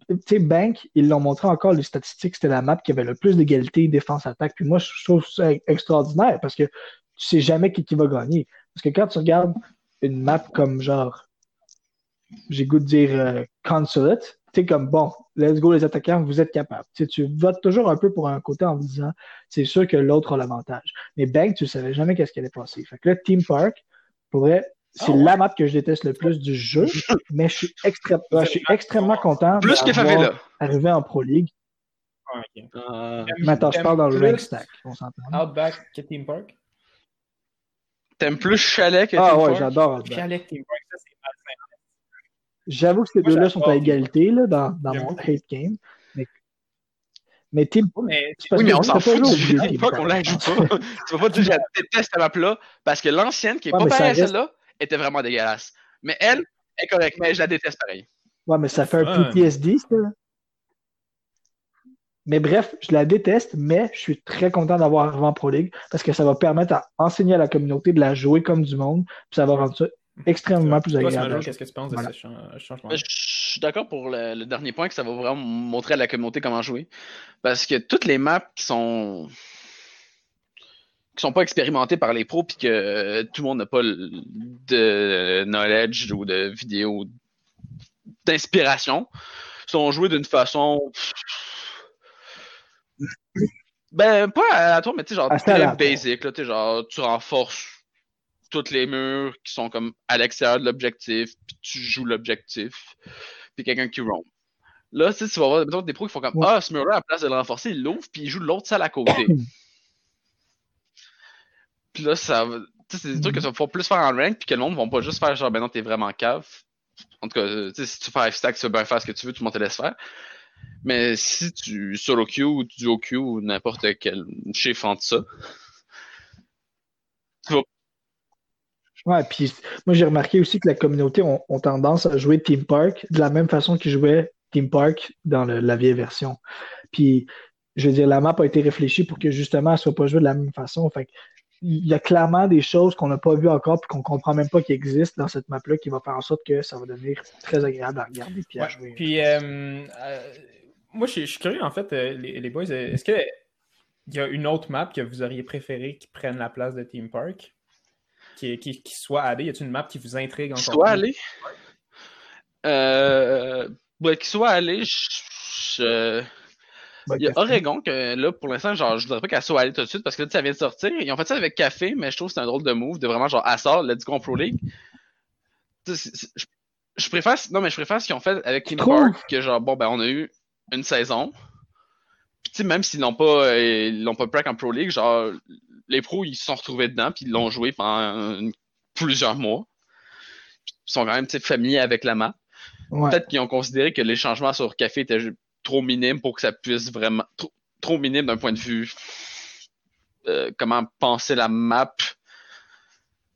tu sais, Bank, ils l'ont montré encore, les statistiques, c'était la map qui avait le plus d'égalité défense-attaque. Puis moi, je trouve ça extraordinaire parce que tu sais jamais qui, qui va gagner. Parce que quand tu regardes une map comme genre, j'ai goût de dire euh, Consulate, tu sais, comme bon, let's go les attaquants, vous êtes capables. Tu sais, tu votes toujours un peu pour un côté en disant, c'est sûr que l'autre a l'avantage. Mais Bank, tu savais jamais qu'est-ce qui allait passer. Fait que là, Team Park, pour vrai, c'est Ah ouais. la map que je déteste le plus du jeu, <laughs> mais je suis, extré- ouais, je suis extrêmement content Plus que d'avoir Favela. arrivé en Pro League. Ah. Euh, Mais attends, je parle dans le rank stack, on s'entend. Outback que Team Park? T'aimes plus Chalet que Ah Team ouais, j'adore. Chalet Team ça c'est. J'avoue que ces deux-là sont à égalité là, dans, dans mon hate game. Mais, mais Team Oui, mais on s'en fout du Team Park. on la joue pas. tu vas pas dire je déteste cette map-là parce que l'ancienne, qui est Ouais, pas pareille à reste- celle-là, était vraiment dégueulasse. Mais elle est correcte, mais je la déteste pareil. Ouais, mais ça fait un. PTSD, ça. Mais bref, je la déteste, mais je suis très content d'avoir arrivé en Pro League parce que ça va permettre à enseigner à la communauté de la jouer comme du monde, puis ça va rendre ça extrêmement plus agréable. qu'est-ce que tu penses Voilà. de ce chan- changement? Je suis d'accord pour le, le dernier point que ça va vraiment montrer à la communauté comment jouer. Parce que toutes les maps qui sont qui sont pas expérimentées par les pros puis que euh, tout le monde n'a pas de knowledge ou de vidéo d'inspiration sont jouées d'une façon ben pas à tour mais tu sais genre très basic là tu genre tu renforces tous les murs qui sont comme à l'extérieur de l'objectif puis tu joues l'objectif puis quelqu'un qui roam là tu sais, tu vas avoir mettons, des pros qui font comme Ouais. ah ce mur là à la place de le renforcer il l'ouvre puis il joue l'autre salle à côté. <coughs> Puis là ça va- tu sais, c'est des trucs que tu vas pouvoir plus faire en rank puis que le monde va pas juste faire genre ben non t'es vraiment cave. En tout cas tu sais, si tu fais 5 stack tu vas bien faire ce que tu veux tout le monde te laisse faire mais si tu solo queue ou duo queue ou n'importe quel chiffre entre ça Ouais, puis moi j'ai remarqué aussi que la communauté ont, ont tendance à jouer Team Park de la même façon qu'ils jouaient Team Park dans le- la vieille version. Puis, je veux dire, la map a été réfléchie pour que justement elle soit pas jouée de la même façon. Fait il y a clairement des choses qu'on n'a pas vues encore puis qu'on comprend même pas qui existent dans cette map-là qui va faire en sorte que ça va devenir très agréable à regarder puis à Ouais, jouer. Puis, euh, euh, moi, je suis- je suis curieux, en fait, euh, les, les boys, euh, est-ce qu'il y a une autre map que vous auriez préféré qui prenne la place de Team Park? Qui, qui, qui soit allée? Y a-t-il une map qui vous intrigue encore soit plus? aller Euh, ben, qu'il soit allé, je, il y a Oregon que là, pour l'instant, genre, je voudrais pas qu'elle soit allée tout de suite parce que là, ça vient de sortir. Ils ont fait ça avec Café, mais je trouve que c'est un drôle de move de vraiment genre Assar, Let's Go Pro League. je, préfère, non, mais je préfère ce qu'ils ont fait avec Team Park que genre, bon, ben, on a eu une saison. Puis, même s'ils n'ont pas, euh, ils l'ont pas prac en Pro League, genre, les pros, ils se sont retrouvés dedans, puis ils l'ont joué pendant plusieurs mois. Ils sont quand même, familiers avec la map. Peut-être qu'ils ont considéré que les changements sur Café étaient trop minimes pour que ça puisse vraiment. Trop, trop minime d'un point de vue. Euh, comment penser la map.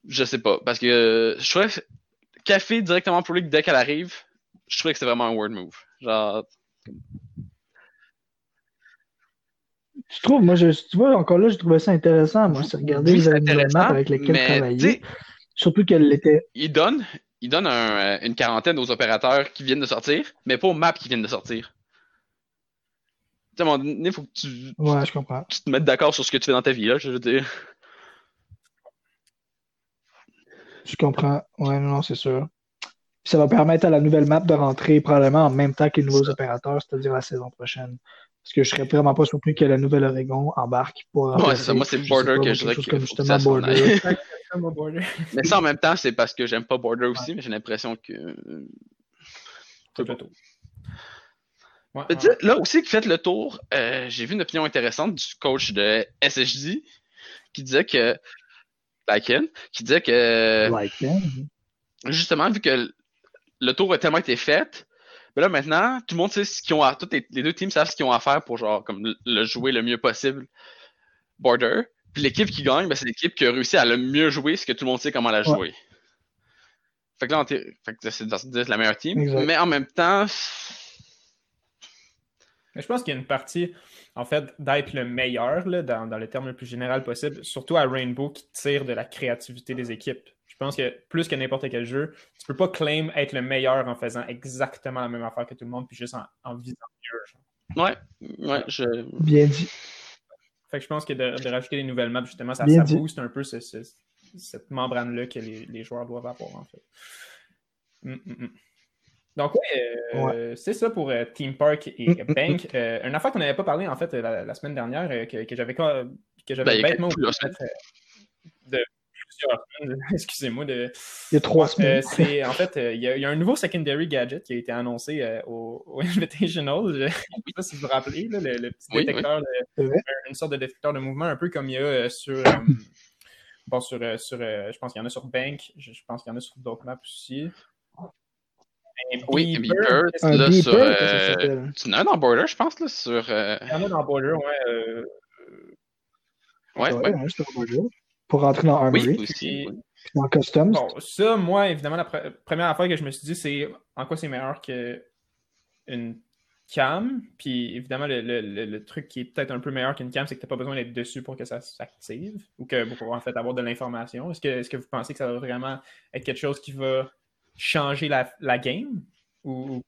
Je sais pas. Parce que je trouvais Café directement pour lui dès qu'elle arrive, je trouvais que c'est vraiment un word move. Genre. Tu trouves, moi, je, tu vois, encore là, je trouvais ça intéressant. Moi, c'est regarder les maps avec lesquelles travailler. Surtout qu'elle était. Il donne, il donne un, une quarantaine aux opérateurs qui viennent de sortir, mais pas aux maps qui viennent de sortir à un moment donné, il faut que tu, ouais, je comprends. tu te mettes d'accord sur ce que tu fais dans ta vie, là, je veux dire. Je comprends. Ouais, non, non, c'est sûr. Ça va permettre à la nouvelle map de rentrer probablement en même temps que les nouveaux opérateurs, c'est-à-dire la saison prochaine. Parce que je serais vraiment pas surpris que la nouvelle Oregon embarque pour. Ouais, c'est ça. Moi, c'est Border que je dirais que. Justement Border. mais ça, en même temps, c'est parce que j'aime pas Border aussi, mais j'ai l'impression que. C'est plutôt. Là aussi, qui fait le tour, euh, j'ai vu une opinion intéressante du coach de SSJ qui disait que. Lycan, qui disait que. Justement, vu que le tour a tellement été fait, ben là maintenant, tout le monde sait ce qu'ils ont à. Tous les, deux teams savent ce qu'ils ont à faire pour genre comme le jouer le mieux possible. Border. Puis l'équipe qui gagne, ben, c'est l'équipe qui a réussi à le mieux jouer, ce que tout le monde sait comment la jouer. Fait que là, c'est la meilleure team. Mais en même temps, je pense qu'il y a une partie, en fait, d'être le meilleur, là, dans, dans le terme le plus général possible, surtout à Rainbow, qui tire de la créativité des équipes. Je pense que plus que n'importe quel jeu, tu peux pas claim être le meilleur en faisant exactement la même affaire que tout le monde, puis juste en, en visant mieux. Ouais, ouais, je... Bien dit. Fait que je pense que de, rajouter des nouvelles maps, justement, ça, ça booste un peu cette membrane-là que les, les, joueurs doivent avoir, en fait. Hum, hum, hum. Donc, oui, euh, c'est ça pour euh, Team Park et mm, mm, Bank. Mm. Euh, une affaire qu'on n'avait pas parlé, en fait, la, semaine dernière, que, que j'avais que j'avais ben, bêtement oublié <laughs> excusez-moi. De... Il y a trois semaines. c'est, en fait, il y, a, il y, a, un nouveau secondary gadget qui a été annoncé au, <laughs> au, Invitational. Je ne sais pas si vous vous rappelez, là, le, petit détecteur, une sorte de détecteur de mouvement, un peu comme il y a sur... bon, sur, sur je pense qu'il y en a sur Bank, je, je pense qu'il y en a sur d'autres maps aussi oui, Beeper, là, sur. Euh, tu en as dans Border, je pense, là, sur. Euh... Il y en a dans Border, ouais. Euh... Ouais, ouais. ouais. Pour rentrer dans Armory. Oui, aussi. Dans Customs. Bon, ça, moi, évidemment, la première affaire que je me suis dit, c'est en quoi c'est meilleur qu'une cam? Puis évidemment, le, le, le, truc qui est peut-être un peu meilleur qu'une cam, c'est que tu n'as pas besoin d'être dessus pour que ça s'active ou que pour en fait avoir de l'information. Est-ce que, est -ce que vous pensez que ça va vraiment être quelque chose qui va changer la, la game? Ou...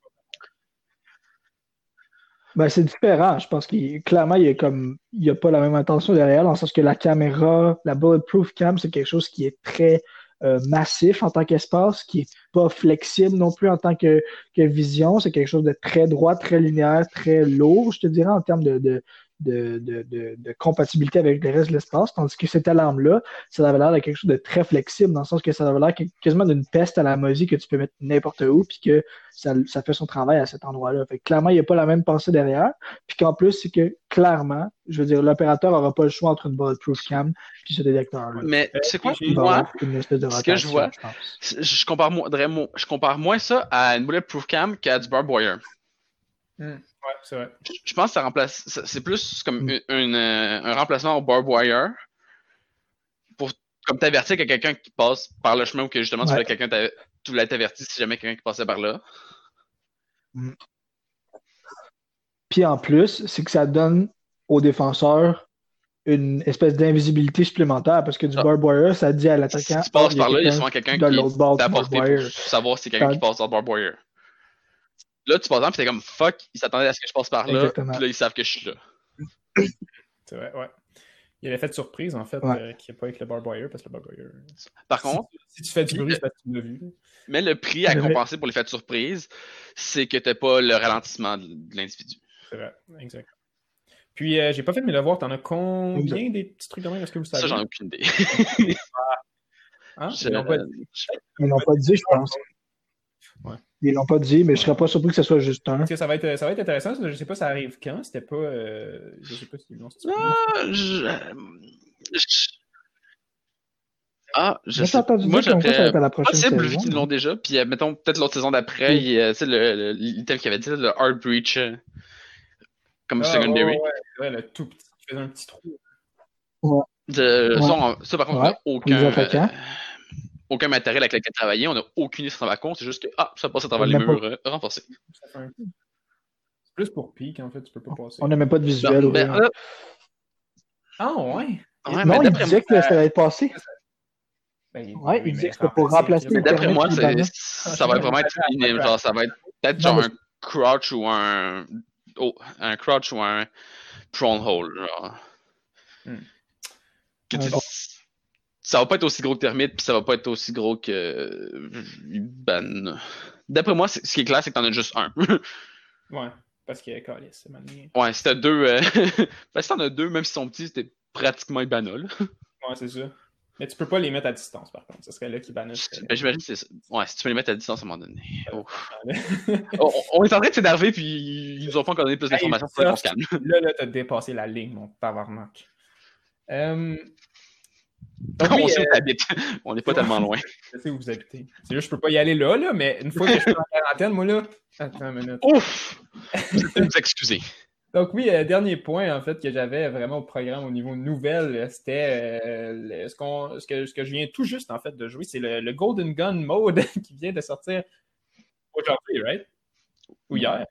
Ben, c'est différent. Je pense qu'il clairement, il y a comme il a pas la même intention derrière, dans le sens que la caméra, la bulletproof cam, c'est quelque chose qui est très euh, massif en tant qu'espace, qui est pas flexible non plus en tant que, que vision. C'est quelque chose de très droit, très linéaire, très lourd, je te dirais, en termes de, de, de, de, de, compatibilité avec le reste de l'espace, tandis que cette alarme-là, ça avait l'air de quelque chose de très flexible, dans le sens que ça avait l'air quasiment d'une peste à la mosie que tu peux mettre n'importe où, puis que ça, ça, fait son travail à cet endroit-là. Fait clairement, il n'y a pas la même pensée derrière, puis qu'en plus, c'est que clairement, je veux dire, l'opérateur n'aura pas le choix entre une bulletproof cam puis ce détecteur-là. Mais c'est quoi, moi, ce que je vois, je, compare, je compare moins ça à une bulletproof cam qu'à du barbed wire. Ouais, c'est vrai. Je pense que ça remplace. C'est plus comme mm. euh, un remplacement au barb wire pour comme t'avertir qu'il y a quelqu'un qui passe par le chemin ou que justement tu voulais quelqu'un tu voulais t'avertir si jamais quelqu'un qui passait par là. Mm. Puis en plus, c'est que ça donne aux défenseurs une espèce d'invisibilité supplémentaire parce que du ah. barb wire, ça dit à l'attaquant. Si tu passes par là, il y a souvent quelqu'un qui t'a apporté pour savoir si quelqu'un qui passe dans le barb wire. Là, tu passes, puis t'es comme fuck, ils s'attendaient à ce que je passe par là, puis là, ils savent que je suis là. C'est vrai, ouais. Il a l'effet de surprise, en fait, Ouais. qui n'est pas avec le barbed wire, parce que le barbed wire. Par contre, Si tu fais du bruit, c'est parce que tu l'as vu. mais le prix à compenser pour l'effet de surprise, c'est que t'as pas le ralentissement de de l'individu. C'est vrai, exact. Puis, euh, j'ai pas fait de mes devoirs. T'en as combien des petits trucs de même? Est-ce que vous savez? Ça, j'en ai aucune idée. <laughs> Hein? L'ont pas- Ils l'ont pas dit, je pense. Ouais. Ils l'ont pas dit, mais je serais pas surpris que ce soit juste un. Parce que ça va être, ça va être intéressant. Je sais pas, ça arrive quand? C'était pas. euh, je sais pas si non, Ah, je... je- Ah, je Moi, sais. j'ai entendu Moi, quoi ça la prochaine possible, vu qu'ils l'ont déjà. Puis, euh, mettons, peut-être l'autre saison d'après, Oui. il y a, tu sais, le, le, l'item qu'il avait dit, le Hard Breach, euh, comme Ah, secondary. ouais, ouais, ouais, le tout petit. qui faisait un petit trou. De- Ouais. ça, on- ça, par contre, on Ouais. aucun, euh, aucun matériel avec lequel travailler. On n'a aucune idée sur va compte. C'est juste que, ah, ça passe à travers les Même murs euh, renforcés. Ça C'est plus pour pique, en fait. Tu peux pas passer. On n'a même pas de visuel. Ben, ouais. euh, Ah, ouais. ouais, non, mais il d'après disait que ça allait être passé. Ben, Ouais, il disait que c'était pour remplacer, d'après moi, Banner. ça va vraiment être une- genre, ça va être peut-être Non, genre mais un crouch ou un, oh, un crouch ou un prone hold. Genre. Hmm. Que tu-. Ça va pas être aussi gros que Termite, puis ça va pas être aussi gros que Ban. D'après moi, ce qui est clair, c'est que t'en as juste un. <laughs> Ouais, parce a Calis, c'est manié. ouais, si t'as deux. Euh... <laughs> ben, si t'en as deux, même s'ils sont petits, c'était pratiquement banal. <laughs> Ouais, c'est ça. Mais tu peux pas les mettre à distance, par contre. Ce serait là qui bannissent. Ben, J'imagine que c'est ça. Ouais, si tu peux les mettre à distance à un moment donné. Oh. on, on est en train de s'énerver, puis ils nous ont pas encore donné plus d'informations calme. Là, là, t'as dépassé la ligne, mon tabarnak. Euh... Donc, oui, on sait où euh, t'habites. <laughs> On n'est pas tellement loin. <laughs> je sais où vous habitez. C'est juste, je peux pas y aller là, là, mais une fois que je suis en quarantaine, moi, là... Attends une minute. Ouf! Vous vous excusez. Donc oui, euh, dernier point en fait que j'avais vraiment au programme au niveau nouvelle, euh, c'était euh, ce, qu'on- ce, que, ce que je viens tout juste en fait de jouer, c'est le, le Golden Gun mode <laughs> qui vient de sortir aujourd'hui, right? Ou hier?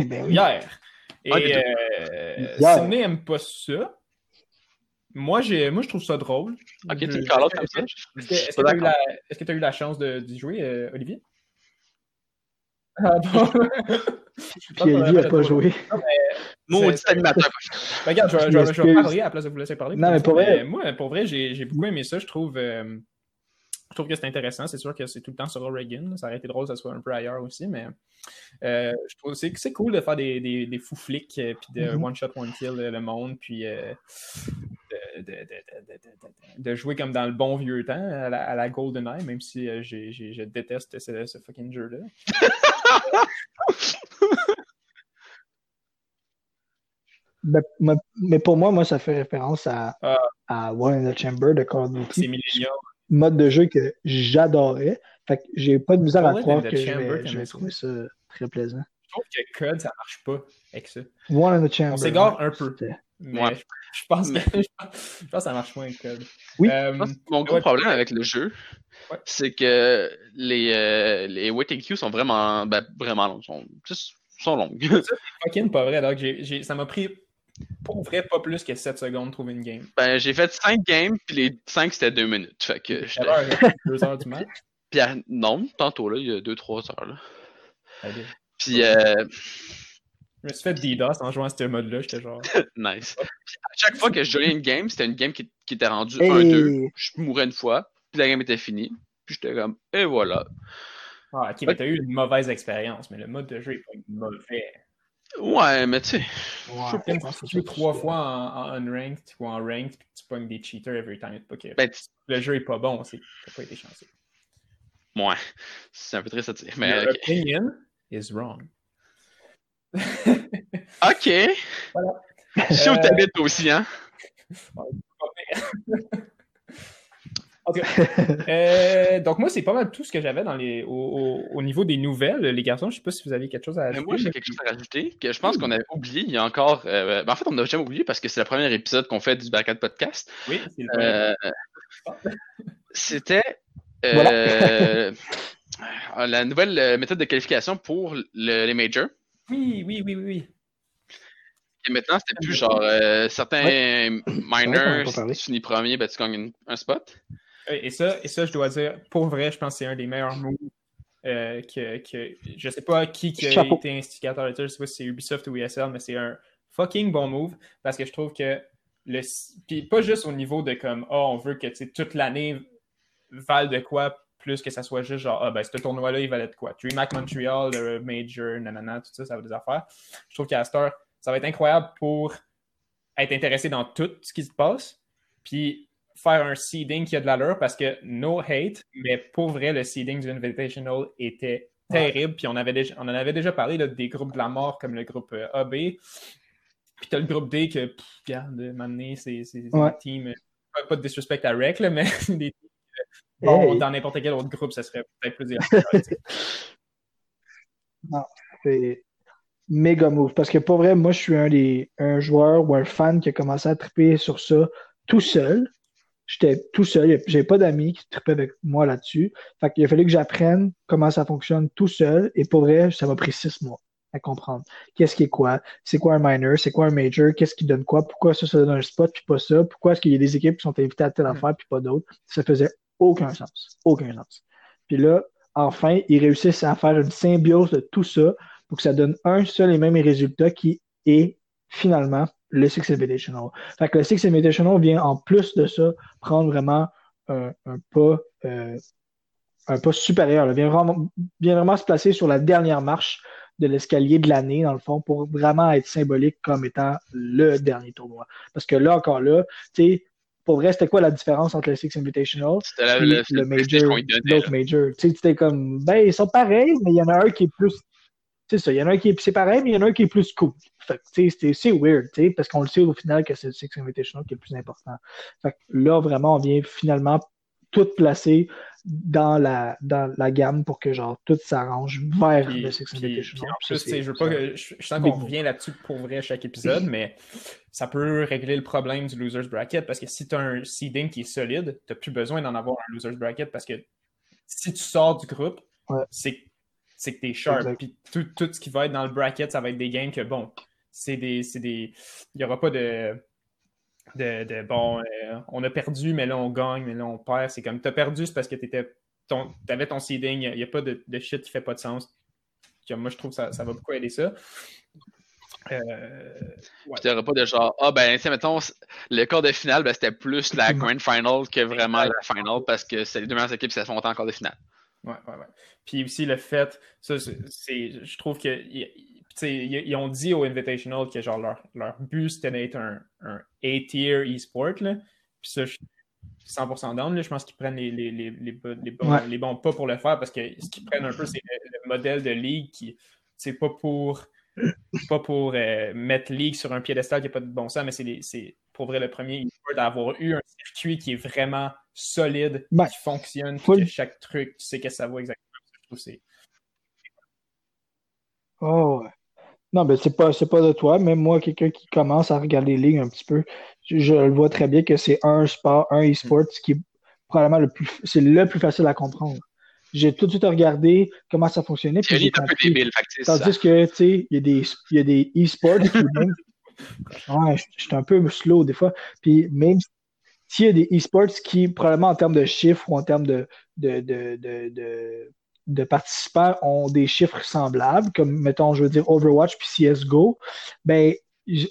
Ben oui. Hier. Et Ah, euh, Hier. Sydney aime pas ça. Moi, j'ai, moi, je trouve ça drôle. Ok, tu me call comme ça? Est-ce que- Pas tu as eu la, est-ce que t'as eu la chance de- d'y jouer, euh, Olivier? Ah bon? <laughs> Puis Olivier n'a pas joué. <laughs> Maudit C'est- animateur. <laughs> Ben, regarde, je, vais- Je je vais- je vais m'excuse. parler à la place de vous laisser parler. Non, mais pour vrai- moi, pour vrai, j'ai j'ai beaucoup aimé ça. Je trouve, euh, je trouve que c'est intéressant. C'est sûr que c'est tout le temps sur Oregon. là. Ça aurait été drôle que ça soit un peu ailleurs aussi, mais euh, je trouve c'est c'est cool de faire des, des, des fous flics euh, puis de Mhm. one shot, one kill euh, le monde, puis euh, de, de, de, de, de- de- de jouer comme dans le bon vieux temps à la, à la GoldenEye, même si euh, j'ai- j'ai- je déteste ce, ce fucking jeu-là. <laughs> Moi- mais pour moi, moi, ça fait référence à, Ah. à One in the Chamber de Call of C'est. Millennium. Mode de jeu que j'adorais. Fait que j'ai pas de misère à croire que je vais, ça? trouver ça très plaisant. Je trouve que Code, ça marche pas avec ça. One in the Chamber. On s'égare un peu. C'était- Mais Ouais. je, je pense que, <laughs> je pense que ça marche moins Code. Oui. Euh, que Mon gros ouais, problème avec le jeu, Ouais. c'est que les, euh, les waiting queues sont vraiment, ben, vraiment longues. Sont, juste- sont longues. <laughs> fucking pas vrai. Donc, j'ai, j'ai- ça m'a pris, pour vrai, pas plus que 7 secondes de trouver une game. ben, j'ai fait 5 games, puis les 5 c'était 2 minutes. Fait que j'étais- 2 heures du <laughs> match. Puis, non, tantôt, là, il y a 2-3 heures. Là. Allez. Puis, euh, Je me suis fait DDoS en jouant à ce mode-là. J'étais genre. <laughs> nice. Puis, à chaque fois que je joignais une game, c'était une game qui, qui était rendue Hey. 1-2. Je mourais une fois, puis la game était finie. Puis j'étais comme, et voilà. Ah, ok, mais t'as eu une mauvaise expérience, mais le mode de jeu est pas mauvais. Ouais, mais tu sais, Ouais, si tu joues trois fois en, en unranked ou en ranked, puis tu pognes des cheaters every time. Que ben, le jeu est pas bon, c'est t'as pas été chanceux. ouais, c'est un peu triste à dire. Mais, Your opinion is wrong. <laughs> Ok. Voilà. Je sais où Euh, t'habites aussi, hein? <laughs> Cas, euh, donc moi, c'est pas mal tout ce que j'avais dans les, au, au- au niveau des nouvelles. Les garçons, je sais pas si vous avez quelque chose à Mais ajouter. moi, j'ai quelque chose à rajouter que je pense qu'on avait oublié. Il y a encore. euh, ben, en fait, on n'a jamais oublié parce que c'est le premier épisode qu'on fait du Barricade Podcast. Oui, c'est le premier. Euh, C'était <laughs> la nouvelle méthode de qualification pour le- les majors. Oui, oui, oui, oui, oui. Et maintenant, c'était plus genre euh, certains si parlé. tu finis premier, ben, tu gagnes une- un spot. Et ça, et ça, je dois dire, pour vrai, je pense que c'est un des meilleurs moves. Euh, que, que, je sais pas qui, qui a Chapeau. été instigateur de ça, je sais pas si c'est Ubisoft ou ESL, mais c'est un fucking bon move parce que je trouve que le, puis pas juste au niveau de comme, oh, on veut que toute l'année valent de quoi plus que ça soit juste genre, ah, ben, ce tournoi-là, il valait de quoi? DreamHack Montreal, le Major, nanana, tout ça, ça va des affaires. Je trouve qu'à Star, ça va être incroyable pour être intéressé dans tout ce qui se passe. Puis faire un seeding qui a de l'allure parce que no hate, mais pour vrai, le seeding du Invitational était terrible. Puis on, avait déjà, on en avait déjà parlé des groupes de la mort comme le groupe euh, AB. Puis t'as le groupe D que, pff, regarde, maintenant, c'est un team. Pas, de disrespect à Rec, là, mais <laughs> des Dans n'importe quel autre groupe, ça serait peut-être plus <laughs> Non, c'est méga move. Parce que pour vrai, moi, je suis un, des, un joueur ou un fan qui a commencé à triper sur ça tout seul. J'étais tout seul, j'avais pas d'amis qui tripaient avec moi là-dessus. Fait qu'il a fallu que j'apprenne comment ça fonctionne tout seul. Et pour vrai, ça m'a pris six mois à comprendre. Qu'est-ce qui est quoi? C'est quoi un minor? C'est quoi un major? Qu'est-ce qui donne quoi? Pourquoi ça, ça donne un spot puis pas ça? Pourquoi est-ce qu'il y a des équipes qui sont invitées à telle hmm. affaire puis pas d'autres? Ça faisait aucun sens. Aucun sens. Puis là, enfin, ils réussissent à faire une symbiose de tout ça pour que ça donne un seul et même résultat qui est finalement le Six Invitational. Fait que le Six Invitational vient en plus de ça prendre vraiment un, pas euh, un pas supérieur. Il vient vraiment, vient vraiment se placer sur la dernière marche de l'escalier de l'année, dans le fond, pour vraiment être symbolique comme étant le dernier tournoi. Parce que là, encore là, tu sais, pour vrai, c'était quoi la différence entre le Six Invitational et le, Major, l'autre Major? Tu sais, c'était comme, ben, ils sont pareils, mais il y en a un qui est plus. C'est ça, il y en a un qui est, c'est pareil, mais il y en a un qui est plus cool. Fait tu sais, c'est weird, tu sais, parce qu'on le sait au final que c'est le Six Invitational qui est le plus important. Fait que là, vraiment, on vient finalement tout placer dans la, dans la gamme pour que genre tout s'arrange vers le en plus, je, veux pas que, je, sens qu'on revient là-dessus pour vrai à chaque épisode, mais ça peut régler le problème du loser's bracket parce que si tu as un seeding qui est solide, tu n'as plus besoin d'en avoir un loser's bracket parce que si tu sors du groupe, c'est que tu es sharp. Puis tout, tout, ce qui va être dans le bracket, ça va être des games que bon, c'est des... Il n'y aura pas de de, bon, euh, on a perdu, mais là on gagne, mais là on perd. C'est comme, tu as perdu, c'est parce que tu avais ton seeding, il n'y a, pas de, shit qui fait pas de sens. Moi, je trouve que ça, ça va beaucoup aider ça. Euh, ouais. Tu pas de genre, ah ben, mettons, le quart de finale, ben, c'était plus la grand final que vraiment la final parce que c'est les deux meilleures équipes qui se font encore de finale. Ouais, ouais, ouais. Puis aussi le fait, ça, c'est, je trouve que ils, ont dit au Invitational que genre leur, leur but c'était d'être un, un A-tier e-sport. Puis ça, je suis 100% down. Là. Je pense qu'ils prennent les, les, les, les, bons, les, bons, pas pour le faire parce que ce qu'ils prennent un peu, c'est le, modèle de ligue qui, c'est pas pour pas pour euh, mettre League sur un piédestal qui n'a pas de bon sens, mais c'est pour vrai le premier e-sport d'avoir eu un circuit qui est vraiment solide, qui fonctionne, qui chaque truc, tu sais que ça vaut exactement. Je trouve c'est. Oh, ouais. Non, ben c'est pas, c'est pas de toi. Même moi, quelqu'un qui commence à regarder les lignes un petit peu, je, le vois très bien que c'est un sport, un e-sport qui est probablement le plus, c'est le plus facile à comprendre. J'ai tout de suite regardé comment ça fonctionnait. Puis j'ai compris. Débile, Tandis que, tu sais, il y a des, il y a des e-sports <laughs> qui même. Ouais, j'étais un peu slow des fois. Puis même s'il y a des e-sports qui, probablement en termes de chiffres ou en termes de, de, de, de de participants ont des chiffres semblables, comme mettons, je veux dire Overwatch puis CSGO, ben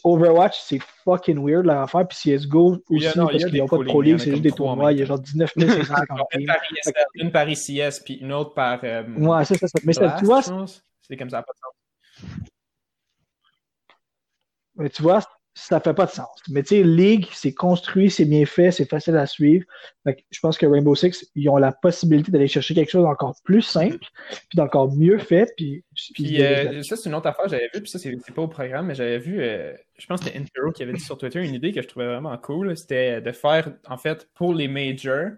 Overwatch, c'est fucking weird leur affaire, puis CSGO aussi, parce qu'ils n'ont pas de Pro League, c'est juste des tournois, il y a genre 19 550 <laughs> Une par ICS, puis une autre par. Euh, ouais, c'est ça. Mais tu vois. C'est comme ça, pas de sens. Mais tu vois, ça fait pas de sens. Mais tu sais, League, c'est construit, c'est bien fait, c'est facile à suivre. je pense que Rainbow Six, ils ont la possibilité d'aller chercher quelque chose d'encore plus simple, puis d'encore mieux fait. Puis, puis euh, ça, c'est une autre affaire que j'avais vu, puis ça, c'est pas au programme, mais j'avais vu, euh, je pense que c'était Intero qui avait dit sur Twitter une idée que je trouvais vraiment cool. C'était de faire, en fait, pour les majors,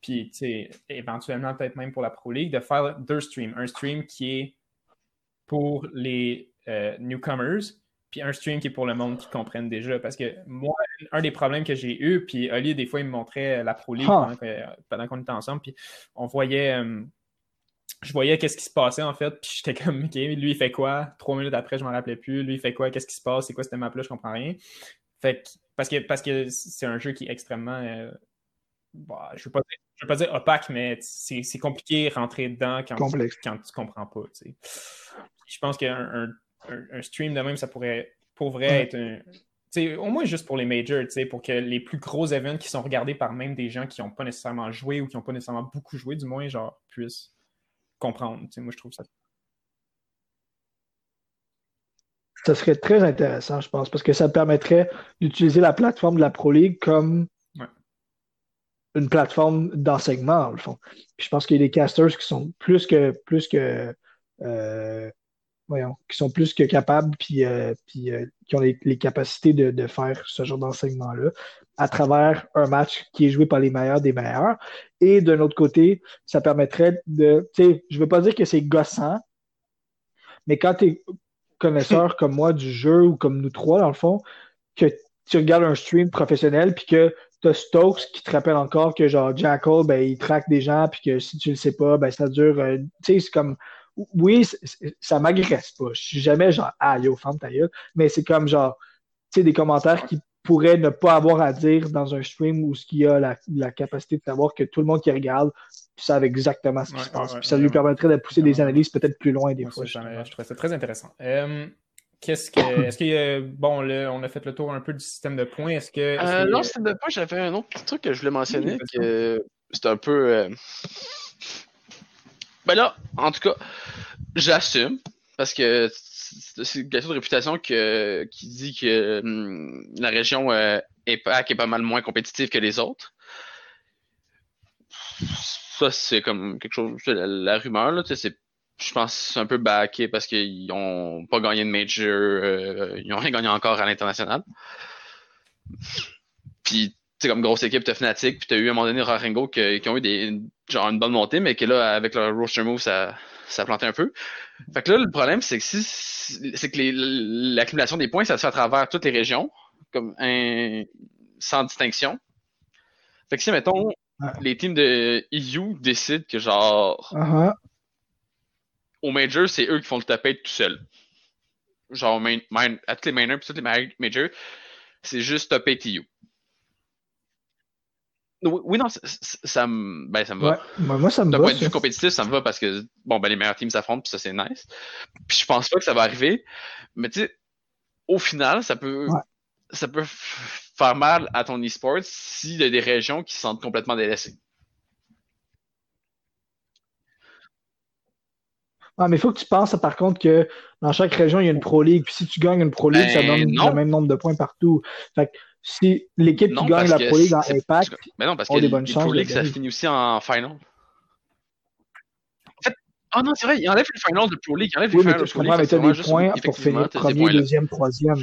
puis tu sais, éventuellement peut-être même pour la Pro League, de faire deux streams. Un stream qui est pour les euh, newcomers, puis un stream qui est pour le monde qui comprenne déjà. Parce que moi, un des problèmes que j'ai eu, puis Oli, des fois, il me montrait la Pro League ah. pendant, qu'on était ensemble, puis on voyait. Euh, je voyais qu'est-ce qui se passait en fait, puis j'étais comme, OK, lui il fait quoi? Trois minutes après, je m'en rappelais plus. Lui il fait quoi? Qu'est-ce qui se passe? C'est quoi cette map-là? Je comprends rien. Fait que, parce que parce que c'est un jeu qui est extrêmement. Euh, bah, je ne veux, veux, pas dire opaque, mais c'est compliqué rentrer dedans quand, tu, quand tu comprends pas. Je pense qu'un un, stream de même, ça pourrait pour vrai être un, au moins juste pour les majors, pour que les plus gros événements qui sont regardés par même des gens qui n'ont pas nécessairement joué ou qui n'ont pas nécessairement beaucoup joué, du moins, genre, puissent comprendre. moi, je trouve ça. Ça serait très intéressant, je pense, parce que ça permettrait d'utiliser la plateforme de la Pro League comme une plateforme d'enseignement, le fond. Puis je pense qu'il y a des casters qui sont plus que plus que euh, voyons, qui sont plus que capables puis, euh, puis euh, qui ont les, capacités de, faire ce genre d'enseignement-là à travers un match qui est joué par les meilleurs des meilleurs. Et d'un autre côté, ça permettrait de, tu sais, je veux pas dire que c'est gossant, mais quand tu es connaisseur <laughs> comme moi du jeu ou comme nous trois, dans le fond, que tu regardes un stream professionnel puis que t'as Stokes qui te rappelle encore que genre Jackal, ben, il traque des gens, puis que si tu le sais pas, ben ça dure. Euh, tu sais, c'est comme. Oui, ça m'agresse pas. Je suis jamais genre Ah yo, femme ta gueule. Mais c'est comme genre, tu sais, des commentaires qui pourraient ne pas avoir à dire dans un stream où ce qui a la, la, capacité de savoir que tout le monde qui regarde savent exactement ce qui se passe. puis ça lui permettrait de pousser des analyses peut-être plus loin des fois. Je, trouve ça très intéressant. Euh, Qu'est-ce que. <coughs> Est-ce que. Bon, là, on a fait le tour un peu du système de points. Est-ce que. euh, non, le système de points, j'avais un autre petit truc que je voulais mentionner. que c'est un peu. Euh, ben là, en tout cas, j'assume. Parce que c'est une question de réputation que, qui dit que hum, la région euh, EPAC est pas mal moins compétitive que les autres. Ça, c'est comme quelque chose. La, la rumeur, là, c'est je pense c'est un peu backé parce qu'ils n'ont pas gagné de major, euh, ils n'ont rien gagné encore à l'international. Puis, tu comme grosse équipe, t'as Fnatic, puis t'as eu à un moment donné Raringo qui, qui, ont eu des, genre une bonne montée, mais que là, avec leur roster move, ça, ça a planté un peu. Fait que là, le problème, c'est que si, c'est que l'accumulation des points, ça se fait à travers toutes les régions, comme un, sans distinction. Fait que si, mettons, les teams de EU décident que genre, uh-huh au major, c'est eux qui font le tapet tout seul. Genre, main, à tous les minors puis tous les majors, c'est juste taper TU. Oui, non, ça, me, ben, ça me va. moi, ça me va. D'un point de vue compétitif, ça me va parce que, bon, ben, les meilleurs teams s'affrontent, puis ça, c'est nice. Puis je pense pas que ça va arriver. Mais tu sais, au final, ça peut, ça peut faire mal à ton e-sport s'il y a des régions qui se sentent complètement délaissées. Ah, mais il faut que tu penses, par contre, que dans chaque région, il y a une Pro League. Puis si tu gagnes une Pro League, ça ben, donne le même nombre de points partout. Fait que si l'équipe qui gagne la Pro League en Impact mais non, parce que chances. Pro League, ça finit aussi en final. En fait, ah non, c'est vrai, il enlève le final de Pro League. Il enlève oui, mais tu comprends, mais tu as des points pour finir premier, deuxième, troisième.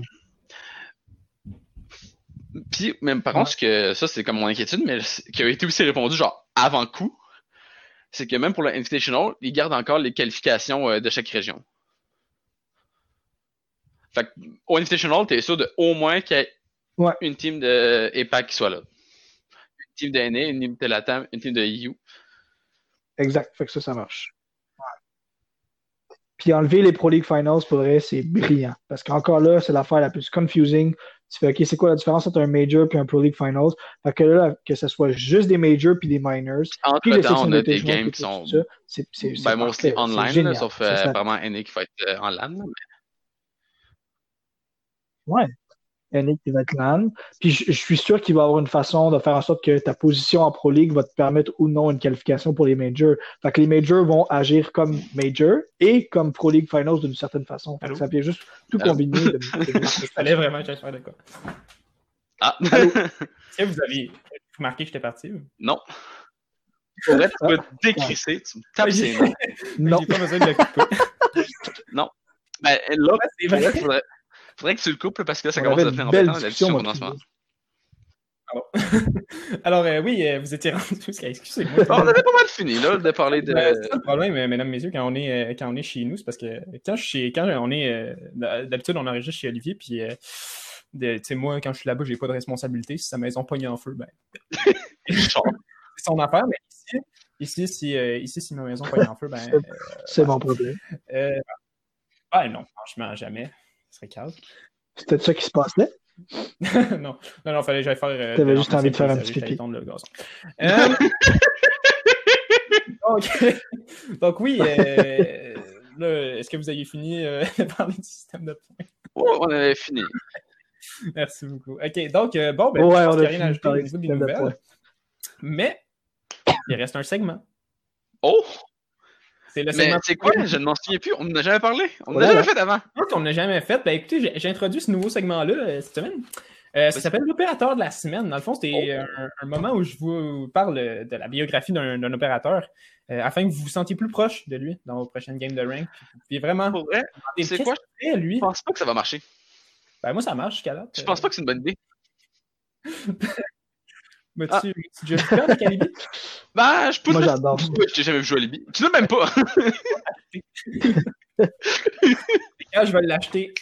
Puis, même par contre, que ça, c'est comme mon inquiétude, mais qui a été aussi répondu genre avant coup c'est que même pour le Invitational, ils gardent encore les qualifications euh, de chaque région. Fait que, au Invitational, tu es sûr de au moins qu'il y ait une team de EPAC qui soit là. Une team de NA, une team de Latam, une team de EU. Exact. Fait que ça, ça marche. Puis enlever les Pro League Finals, pour vrai, c'est brillant. Parce qu'encore là, c'est l'affaire la plus confusing tu fais, OK, c'est quoi la différence entre un major et un Pro League Finals? Fait que là, que ce soit juste des majors puis des minors. Entre puis temps, on a des games qui sont. C'est, c'est, ben, mostly online, sauf euh, vraiment NA qui va être euh, en LAN. Mais... Ouais. Être LAN. Puis je, suis sûr qu'il va y avoir une façon de faire en sorte que ta position en Pro League va te permettre ou non une qualification pour les majors. Fait que les majors vont agir comme major et comme Pro League Finals d'une certaine façon. Fait que ça vient juste tout combiner. De, <laughs> fallait vraiment que faire de quoi. Ah! Est-ce que <laughs> vous aviez remarqué que j'étais parti? Ou? Non. Faudrait tu me décrisser, tu me tapes ses <laughs> mains. Non. J'ai pas besoin de le couper. non. Ben, là, c'est vrai. Faudrait, faudrait que tu le coupes parce que là, ça commence à devenir embêtant la discussion en ce moment. Alors, Alors euh, oui, euh, vous étiez rendu. Excusez-moi. on avait pas mal fini là, de parler de. Euh, c'est le problème, mesdames, messieurs, quand on est, quand on est chez nous, c'est parce que quand, je suis, quand on est. D'habitude, on enregistre chez Olivier, puis. tu sais, moi, quand je suis là-bas, j'ai pas de responsabilité. Si sa maison pogne en feu, ben. <laughs> c'est son affaire, mais ici, ici, si, ici, si ma maison pogne en feu, ben. c'est mon problème. ah non, franchement, jamais. Ce serait calme. C'était ça qui se passait? <laughs> non, non, non, fallait que j'aille faire. Euh, T'avais juste envie de faire un petit pipi. Le gazon. Euh... donc, <laughs> donc, oui, euh, est-ce que vous aviez fini euh, <laughs> de parler du système de points? Oh, on avait fini. Merci beaucoup. OK, donc, euh, bon, ben, Ouais, je on a rien à ajouter de au niveau des de nouvelles. Mais, il reste un segment. Oh! C'est le Mais segment c'est quoi? Je ne m'en souviens plus. On n'en a jamais parlé. On n'en a jamais fait avant. qu'on n'a jamais fait. Ben, écoutez, j'ai- introduit ce nouveau segment-là euh, cette semaine. Euh, ça s'appelle l'opérateur de la semaine. Dans le fond, c'était un, un moment où je vous parle de la biographie d'un opérateur euh, afin que vous vous sentiez plus proche de lui dans vos prochaines games de rank. Puis vraiment, c'est quoi? qu'il fait, lui. je pense pas que ça va marcher. Ben, moi, ça marche là. Je pense pas que c'est une bonne idée. <laughs> M'as-tu m'as-tu déjà vu? Ben, je peux Moi, j'adore. Je t'ai jamais vu jouer à Libye. Tu l'as même pas. Quand <laughs> je vais l'acheter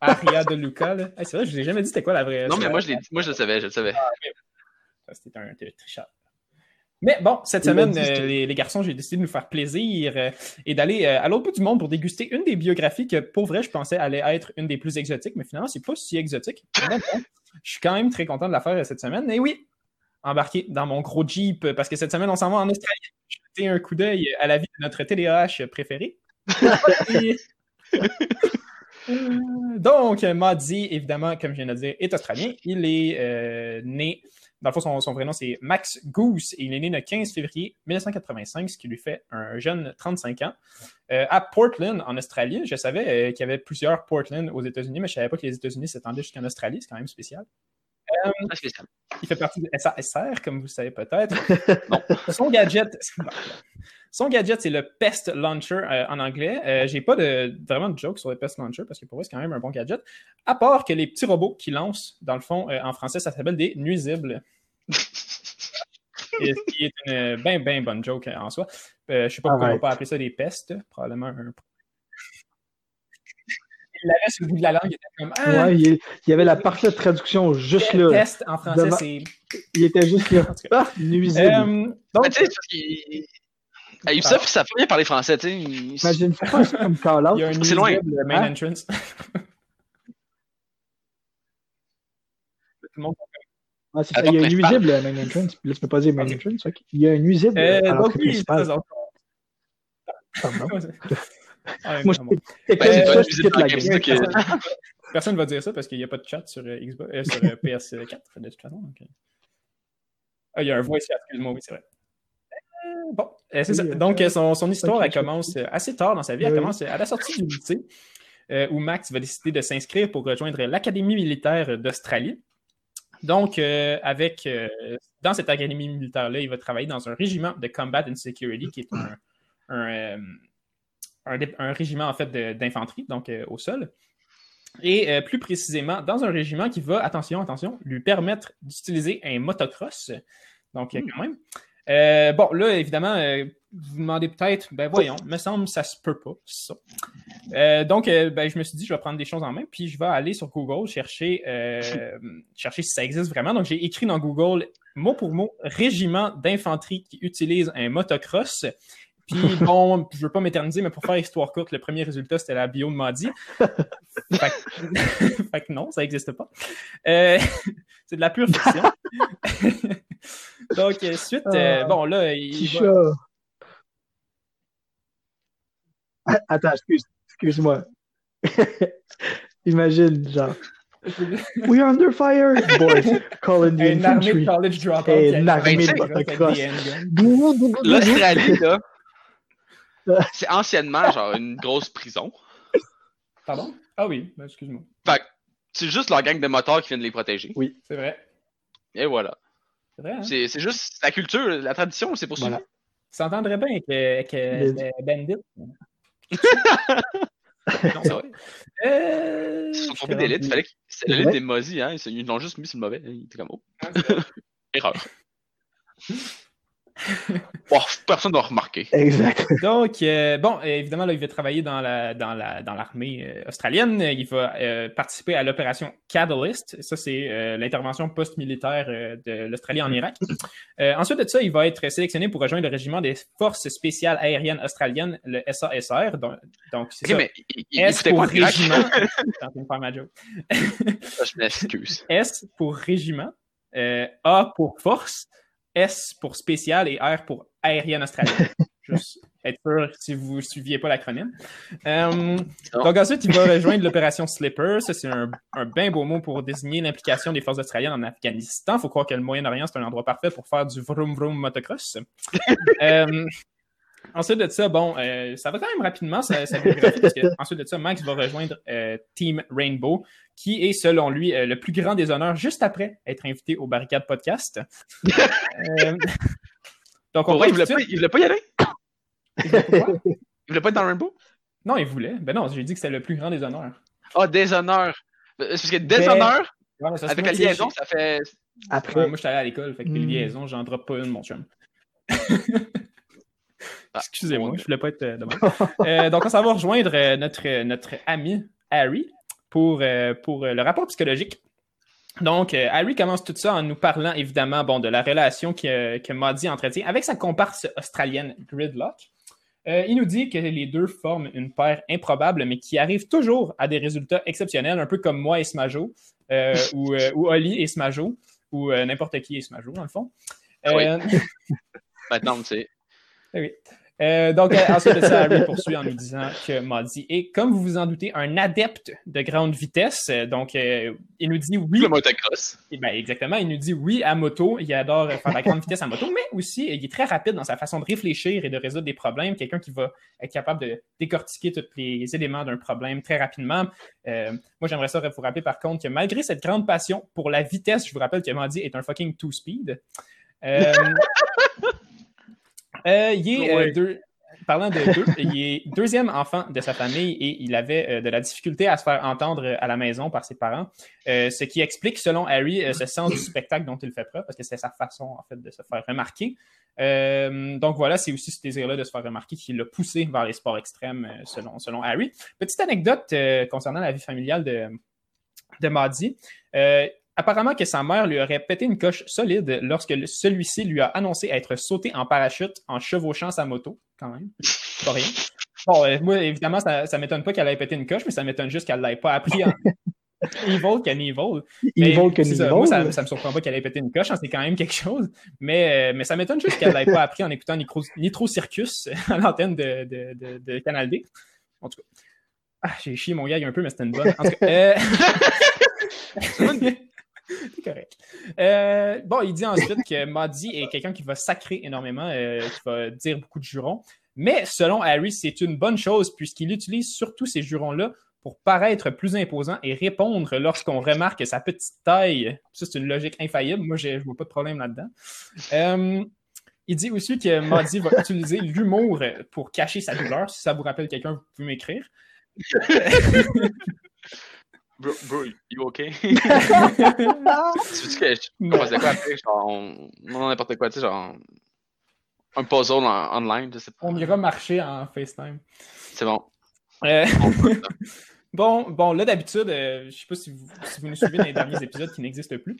à Ria de Luca, là. Hey, c'est vrai, je vous ai jamais dit c'était quoi la vraie. non, mais moi, je l'ai dit. Moi, je le savais. Je le savais. Ça, C'était un tricheur. Mais bon, cette semaine, euh, les, les garçons, j'ai décidé de nous faire plaisir euh, et d'aller euh, à l'autre bout du monde pour déguster une des biographies que, pour vrai, je pensais allait être une des plus exotiques, mais finalement, c'est pas si exotique. <laughs> Je suis quand même très content de la faire cette semaine. Et oui, embarqué dans mon gros Jeep, euh, parce que cette semaine, on s'en va en Australie. J'ai jeté un coup d'œil à la vie de notre TDAH préféré. Et- <laughs> Donc, Maddy, évidemment, comme je viens de le dire, est australien. Il est euh, né, dans le fond, son, son vrai nom, c'est Max Goose, et il est né le 15 février 1985, ce qui lui fait un jeune 35 ans, euh, à Portland, en Australie. Je savais euh, qu'il y avait plusieurs Portland aux États-Unis, mais je savais pas que les États-Unis s'étendaient jusqu'en Australie. C'est quand même spécial. Spécial. Il fait partie de SASR, comme vous le savez peut-être. <laughs> Son gadget, <laughs> son gadget, c'est le Pest Launcher euh, en anglais. Euh, J'ai pas de, vraiment de joke sur le Pest Launcher parce que pour moi, c'est quand même un bon gadget. À part que les petits robots qui lancent, dans le fond, euh, en français, ça s'appelle des nuisibles. <laughs> Et ce qui est une bien, bien bonne joke euh, en soi. Euh, je sais pas pourquoi on va pas appeler ça des pestes. Probablement un. Il l'avait sur le bout de la langue, il était comme. Ah, Ouais, il, il y avait la parfaite traduction juste là. Peste en français, c'est. Il était juste là. <laughs> Ah, nuisible. Euh, Mais donc, tu sais, parce qu'il. Ah, Youssef, ça fait bien parler français, tu sais. il- Imagine pas comme call-out. il y a un c'est loin. nuisible main Hein? entrance. <laughs> Tout le monde Ah, c'est ça. Attends, Il y a un nuisible à main entrance. Puis là, tu peux pas dire main entrance. Il y a un nuisible Euh, donc oui, Pardon? <laughs> Ah, Moi, Ben, je Personne, personne va dire ça parce qu'il n'y a pas de chat sur, euh, Xbox, euh, sur euh, PS4 de toute façon. donc, euh. Ah, il y a un voice chat, excuse-moi, oui, c'est vrai. Euh, Bon, c'est ça. Oui, Donc, son, son histoire, elle commence assez tard dans sa vie. Elle Oui. commence à la sortie du lycée, euh, où Max va décider de s'inscrire pour rejoindre l'Académie militaire d'Australie. Donc, euh, avec euh, dans cette académie militaire-là, il va travailler dans un régiment de Combat and Security, qui est un, un, un régiment en fait d'infanterie, donc euh, au sol. Et euh, plus précisément, dans un régiment qui va, attention, attention, lui permettre d'utiliser un motocross. Donc, euh, quand même. Bon, là, évidemment, vous vous demandez peut-être, ben voyons, me semble ça se peut pas, ça. Euh, donc, euh, ben, je me suis dit, je vais prendre des choses en main, puis je vais aller sur Google chercher, euh, <laughs> chercher si ça existe vraiment. Donc, j'ai écrit dans Google, mot pour mot, régiment d'infanterie qui utilise un motocross. Puis bon, je veux pas m'éterniser, mais pour faire histoire courte, le premier résultat, c'était la bio de Madi. <laughs> fait, que... <laughs> fait que non, ça n'existe pas. Euh, <laughs> c'est de la pure fiction. Donc, euh, suite, euh, Ah, bon, là, il va- Attends, excuse, excuse-moi. Imagine, genre. We are under fire, boys. Call in the une armée de college une armée de. L'Australie, là, <laughs> c'est anciennement genre une grosse prison. Pardon? Ah oui, ben, excuse-moi. Fait que c'est juste leur gang de motards qui viennent les protéger. C'est vrai. Et voilà. C'est vrai, hein? C'est juste la culture, la tradition, c'est poursuivi. Voilà. Ça s'entendrait bien que, que Les- euh, Bandit? <laughs> non, c'est vrai. <laughs> Euh, Ils se sont trompés d'élite, fallait que c'est l'élite des mozis, hein. Ils ils l'ont juste mis sur le mauvais. Il était comme oh. Erreur. <laughs> personne n'a remarqué. Exact. <laughs> Donc, euh, bon, évidemment, là, il va travailler dans la dans la dans l'armée euh, australienne. Il va euh, participer à l'opération Catalyst. Ça, c'est euh, l'intervention post-militaire de l'Australie en Irak. Euh, ensuite de ça, il va être sélectionné pour rejoindre le régiment des forces spéciales aériennes australiennes, le SASR. Donc, donc c'est ça. mais il, il S pour régiment. <laughs> En train de faire ma joke. Je m'excuse. S pour régiment, euh, A pour force, S pour spécial et R pour aérienne australienne. <laughs> Juste être sûr si vous ne suiviez pas l'acronyme. Euh, donc ensuite, il va rejoindre l'opération Slipper. Ça, c'est un, un bien beau mot pour désigner l'implication des forces australiennes en Afghanistan. Il faut croire que le Moyen-Orient, c'est un endroit parfait pour faire du vroom vroom motocross. <laughs> euh, ensuite de ça, bon, euh, ça va quand même rapidement, ça, ça parce que ensuite de ça, Max va rejoindre euh, Team Rainbow, qui est, selon lui, euh, le plus grand des honneurs juste après être invité au Barricade Podcast. Euh, <laughs> donc, on va il, voulait pas, il voulait pas y aller? Il voulait, il voulait pas être dans Rainbow? Non, il voulait. Ben non, j'ai dit que c'était le plus grand des honneurs. Ah, oh, des honneurs. Parce que des ben... honneurs, ouais, avec la liaison, ça fait. Après. Ouais, moi, je suis allé à l'école, fait que mm. liaison, j'en drop pas une, mon chum. <laughs> Ah, Excusez-moi, je voulais pas être euh, <laughs> euh, donc, on s'en va rejoindre euh, notre, notre ami Harry pour, euh, pour le rapport psychologique. Donc, Harry commence tout ça en nous parlant évidemment bon, de la relation que, que Maudie entretient avec sa comparse australienne Gridlock. il nous dit que les deux forment une paire improbable, mais qui arrive toujours à des résultats exceptionnels, un peu comme moi et Smajo, <laughs> ou, ou Oli et Smajo, ou n'importe qui et Smajo, dans le fond. Ah oui. Maintenant, tu sais. Oui. Euh, donc, euh, ensuite de ça, Harry poursuit en nous disant que Maudit est, comme vous vous en doutez, un adepte de grande vitesse. Donc, euh, il nous dit oui. Le motocross. Eh ben, exactement. Il nous dit oui à moto. Il adore faire la grande vitesse à moto, mais aussi, il est très rapide dans sa façon de réfléchir et de résoudre des problèmes. Quelqu'un qui va être capable de décortiquer tous les éléments d'un problème très rapidement. moi, j'aimerais ça vous rappeler, par contre, que malgré cette grande passion pour la vitesse, je vous rappelle que Maudit est un fucking two-speed. Euh, <laughs> il est euh, deux, parlant de deux, <laughs> il est deuxième enfant de sa famille et il avait euh, de la difficulté à se faire entendre à la maison par ses parents, ce qui explique, selon Harry, ce sens du spectacle dont il fait preuve, parce que c'est sa façon, en fait, de se faire remarquer. donc voilà, c'est aussi ce désir-là de se faire remarquer qui l'a poussé vers les sports extrêmes, selon, selon Harry. Petite anecdote concernant la vie familiale de, de Maddie apparemment que sa mère lui aurait pété une coche solide lorsque celui-ci lui a annoncé être sauté en parachute en chevauchant sa moto, quand même. Pas rien. Bon, euh, moi, évidemment, ça, ça m'étonne pas qu'elle ait pété une coche, mais ça m'étonne juste qu'elle l'ait pas appris en evil qu'en evil. Evil que ça, Moi, ça, ça me surprend pas qu'elle ait pété une coche, hein, c'est quand même quelque chose. Mais, euh, mais ça m'étonne juste qu'elle l'ait pas appris en écoutant Nitro, Nitro Circus à l'antenne de, de, de, de, Canal D. En tout cas. Ah, j'ai chié mon gag un peu, mais c'était une bonne. En tout cas, euh... <laughs> <laughs> C'est correct. Euh, bon, il dit ensuite que Maudit est quelqu'un qui va sacrer énormément, euh, qui va dire beaucoup de jurons. Mais selon Harry, c'est une bonne chose puisqu'il utilise surtout ces jurons-là pour paraître plus imposant et répondre lorsqu'on remarque sa petite taille. Ça, c'est une logique infaillible. Moi, je ne vois pas de problème là-dedans. Euh, il dit aussi que Maudit va utiliser l'humour pour cacher sa douleur. Si ça vous rappelle quelqu'un, vous pouvez m'écrire. <laughs> Bro, bro, you okay? <laughs> tu veux que je commençais quoi après? Genre, non, n'importe quoi, tu sais, genre. Un puzzle en, online, je sais pas. On ira marcher en FaceTime. C'est bon. Euh... <laughs> bon, bon, là, d'habitude, euh, je sais pas si vous, si vous nous suivez dans les derniers épisodes qui n'existent plus.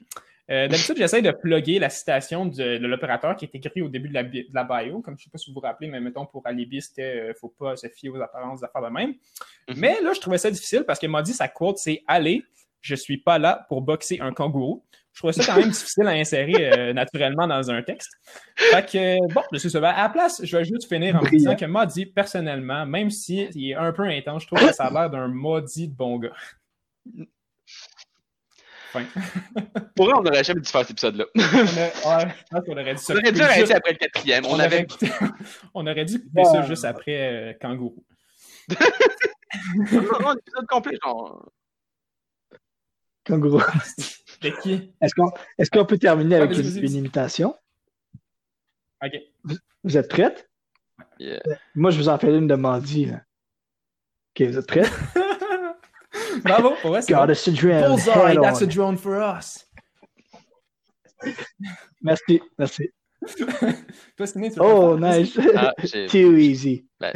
Euh, D'habitude, j'essaie de plugger la citation de, de l'opérateur qui est écrit au début de la, de la, bio. Comme je sais pas si vous vous rappelez, mais mettons pour Alibi, c'était euh, faut pas se fier aux apparences des affaires de même. Mm-hmm. Mais là, je trouvais ça difficile parce qu'elle m'a dit sa quote, c'est Allez, je suis pas là pour boxer un kangourou. Je trouvais ça quand même <laughs> difficile à insérer euh, naturellement dans un texte. Fait que, bon, c'est ça. À la place, je vais juste finir en disant que m'a dit personnellement, même s'il est un peu intense, je trouve que ça a l'air d'un maudit de bon gars. <laughs> Pour eux, on n'aurait jamais dû faire cet épisode-là. ouais, je pense qu'on aurait dû On aurait dû arrêter après le quatrième. On, avait... <laughs> on aurait dû couper ça juste après euh, Kangourou. non, non, l'épisode complet, genre. Kangourou. De qui? Est-ce qu'on est qu peut terminer avec une, une, imitation? OK. Vous, vous êtes prête? Yeah. Moi, je vous en fais une de Mandy. OK, vous êtes prêts? <laughs> <laughs> Bravo. Ouais, Got us a drone. Bullseye, that's a drone for us. Merci, merci. <laughs> Toi, tu Oh, nice. Ah, Too easy. <laughs> Ben,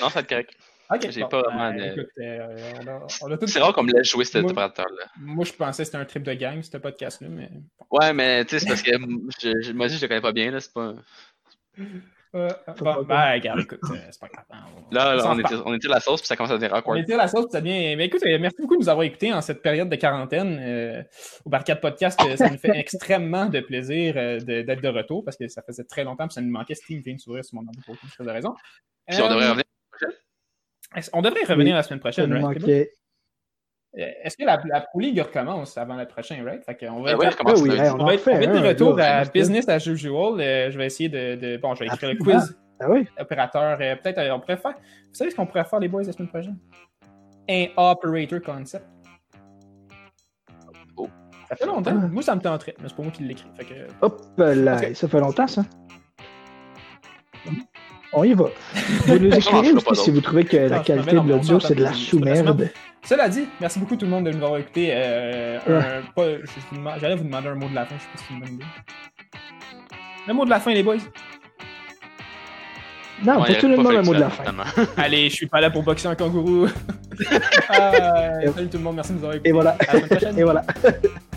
non, ça être correct. Okay, j'ai bon, pas ben, vraiment. écoute, euh, on a, on a tout... C'est rare qu'on me laisse jouer cet Moi- opérateur-là. Moi, je pensais que c'était un trip de gang, ce podcast-là, mais. Ouais, mais tu sais, c'est parce que je, je, moi aussi, je le connais pas bien, là. C'est pas. Euh, bon, ben, regarde, écoute, euh, c'est pas grave. Hein, là, là on, était, on était la sauce, puis ça commence à devenir awkward. On était la sauce, puis ça devient. Mais écoute, merci beaucoup de nous avoir écoutés en cette période de quarantaine. Euh, au Barcade Podcast, ça nous fait <laughs> extrêmement de plaisir d'être de retour, parce que ça faisait très longtemps, puis ça nous manquait. Steam vient de s'ouvrir sur mon ordi pour toutes de raisons. Puis on devrait revenir la semaine prochaine? On devrait revenir la semaine prochaine, right? Est-ce que la, la, Pro League recommence avant le prochain, right? Fait qu'on va, ouais, être, oui, on, va être, de retour à business as usual. Euh, je vais essayer de, de, Bon, je vais écrire le quiz. Ah oui? Opérateur. Euh, Peut-être euh, on pourrait faire. Vous savez ce qu'on pourrait faire, les boys, la semaine prochaine? Un operator concept. Oh. Ça fait longtemps. Ah. Moi, ça me tenterait, mais c'est pas moi qui l'écris. Que... Hop là, ça fait longtemps, ça. On y va. <laughs> Vous nous écrivez aussi si vous trouvez que la qualité de l'audio, c'est de la sous-merde. Cela dit, merci beaucoup tout le monde de nous avoir écouté. Euh, J'allais vous demander un mot de la fin, je sais pas si c'est une bonne idée. Le mot de la fin, les boys. Non, ouais, pour tout le monde, un mot de la fin. <laughs> Allez, je suis pas là pour boxer un kangourou. <laughs> ah, salut tout le monde, merci de nous avoir écouté. Et voilà. À la semaine prochaine. Et voilà. <laughs>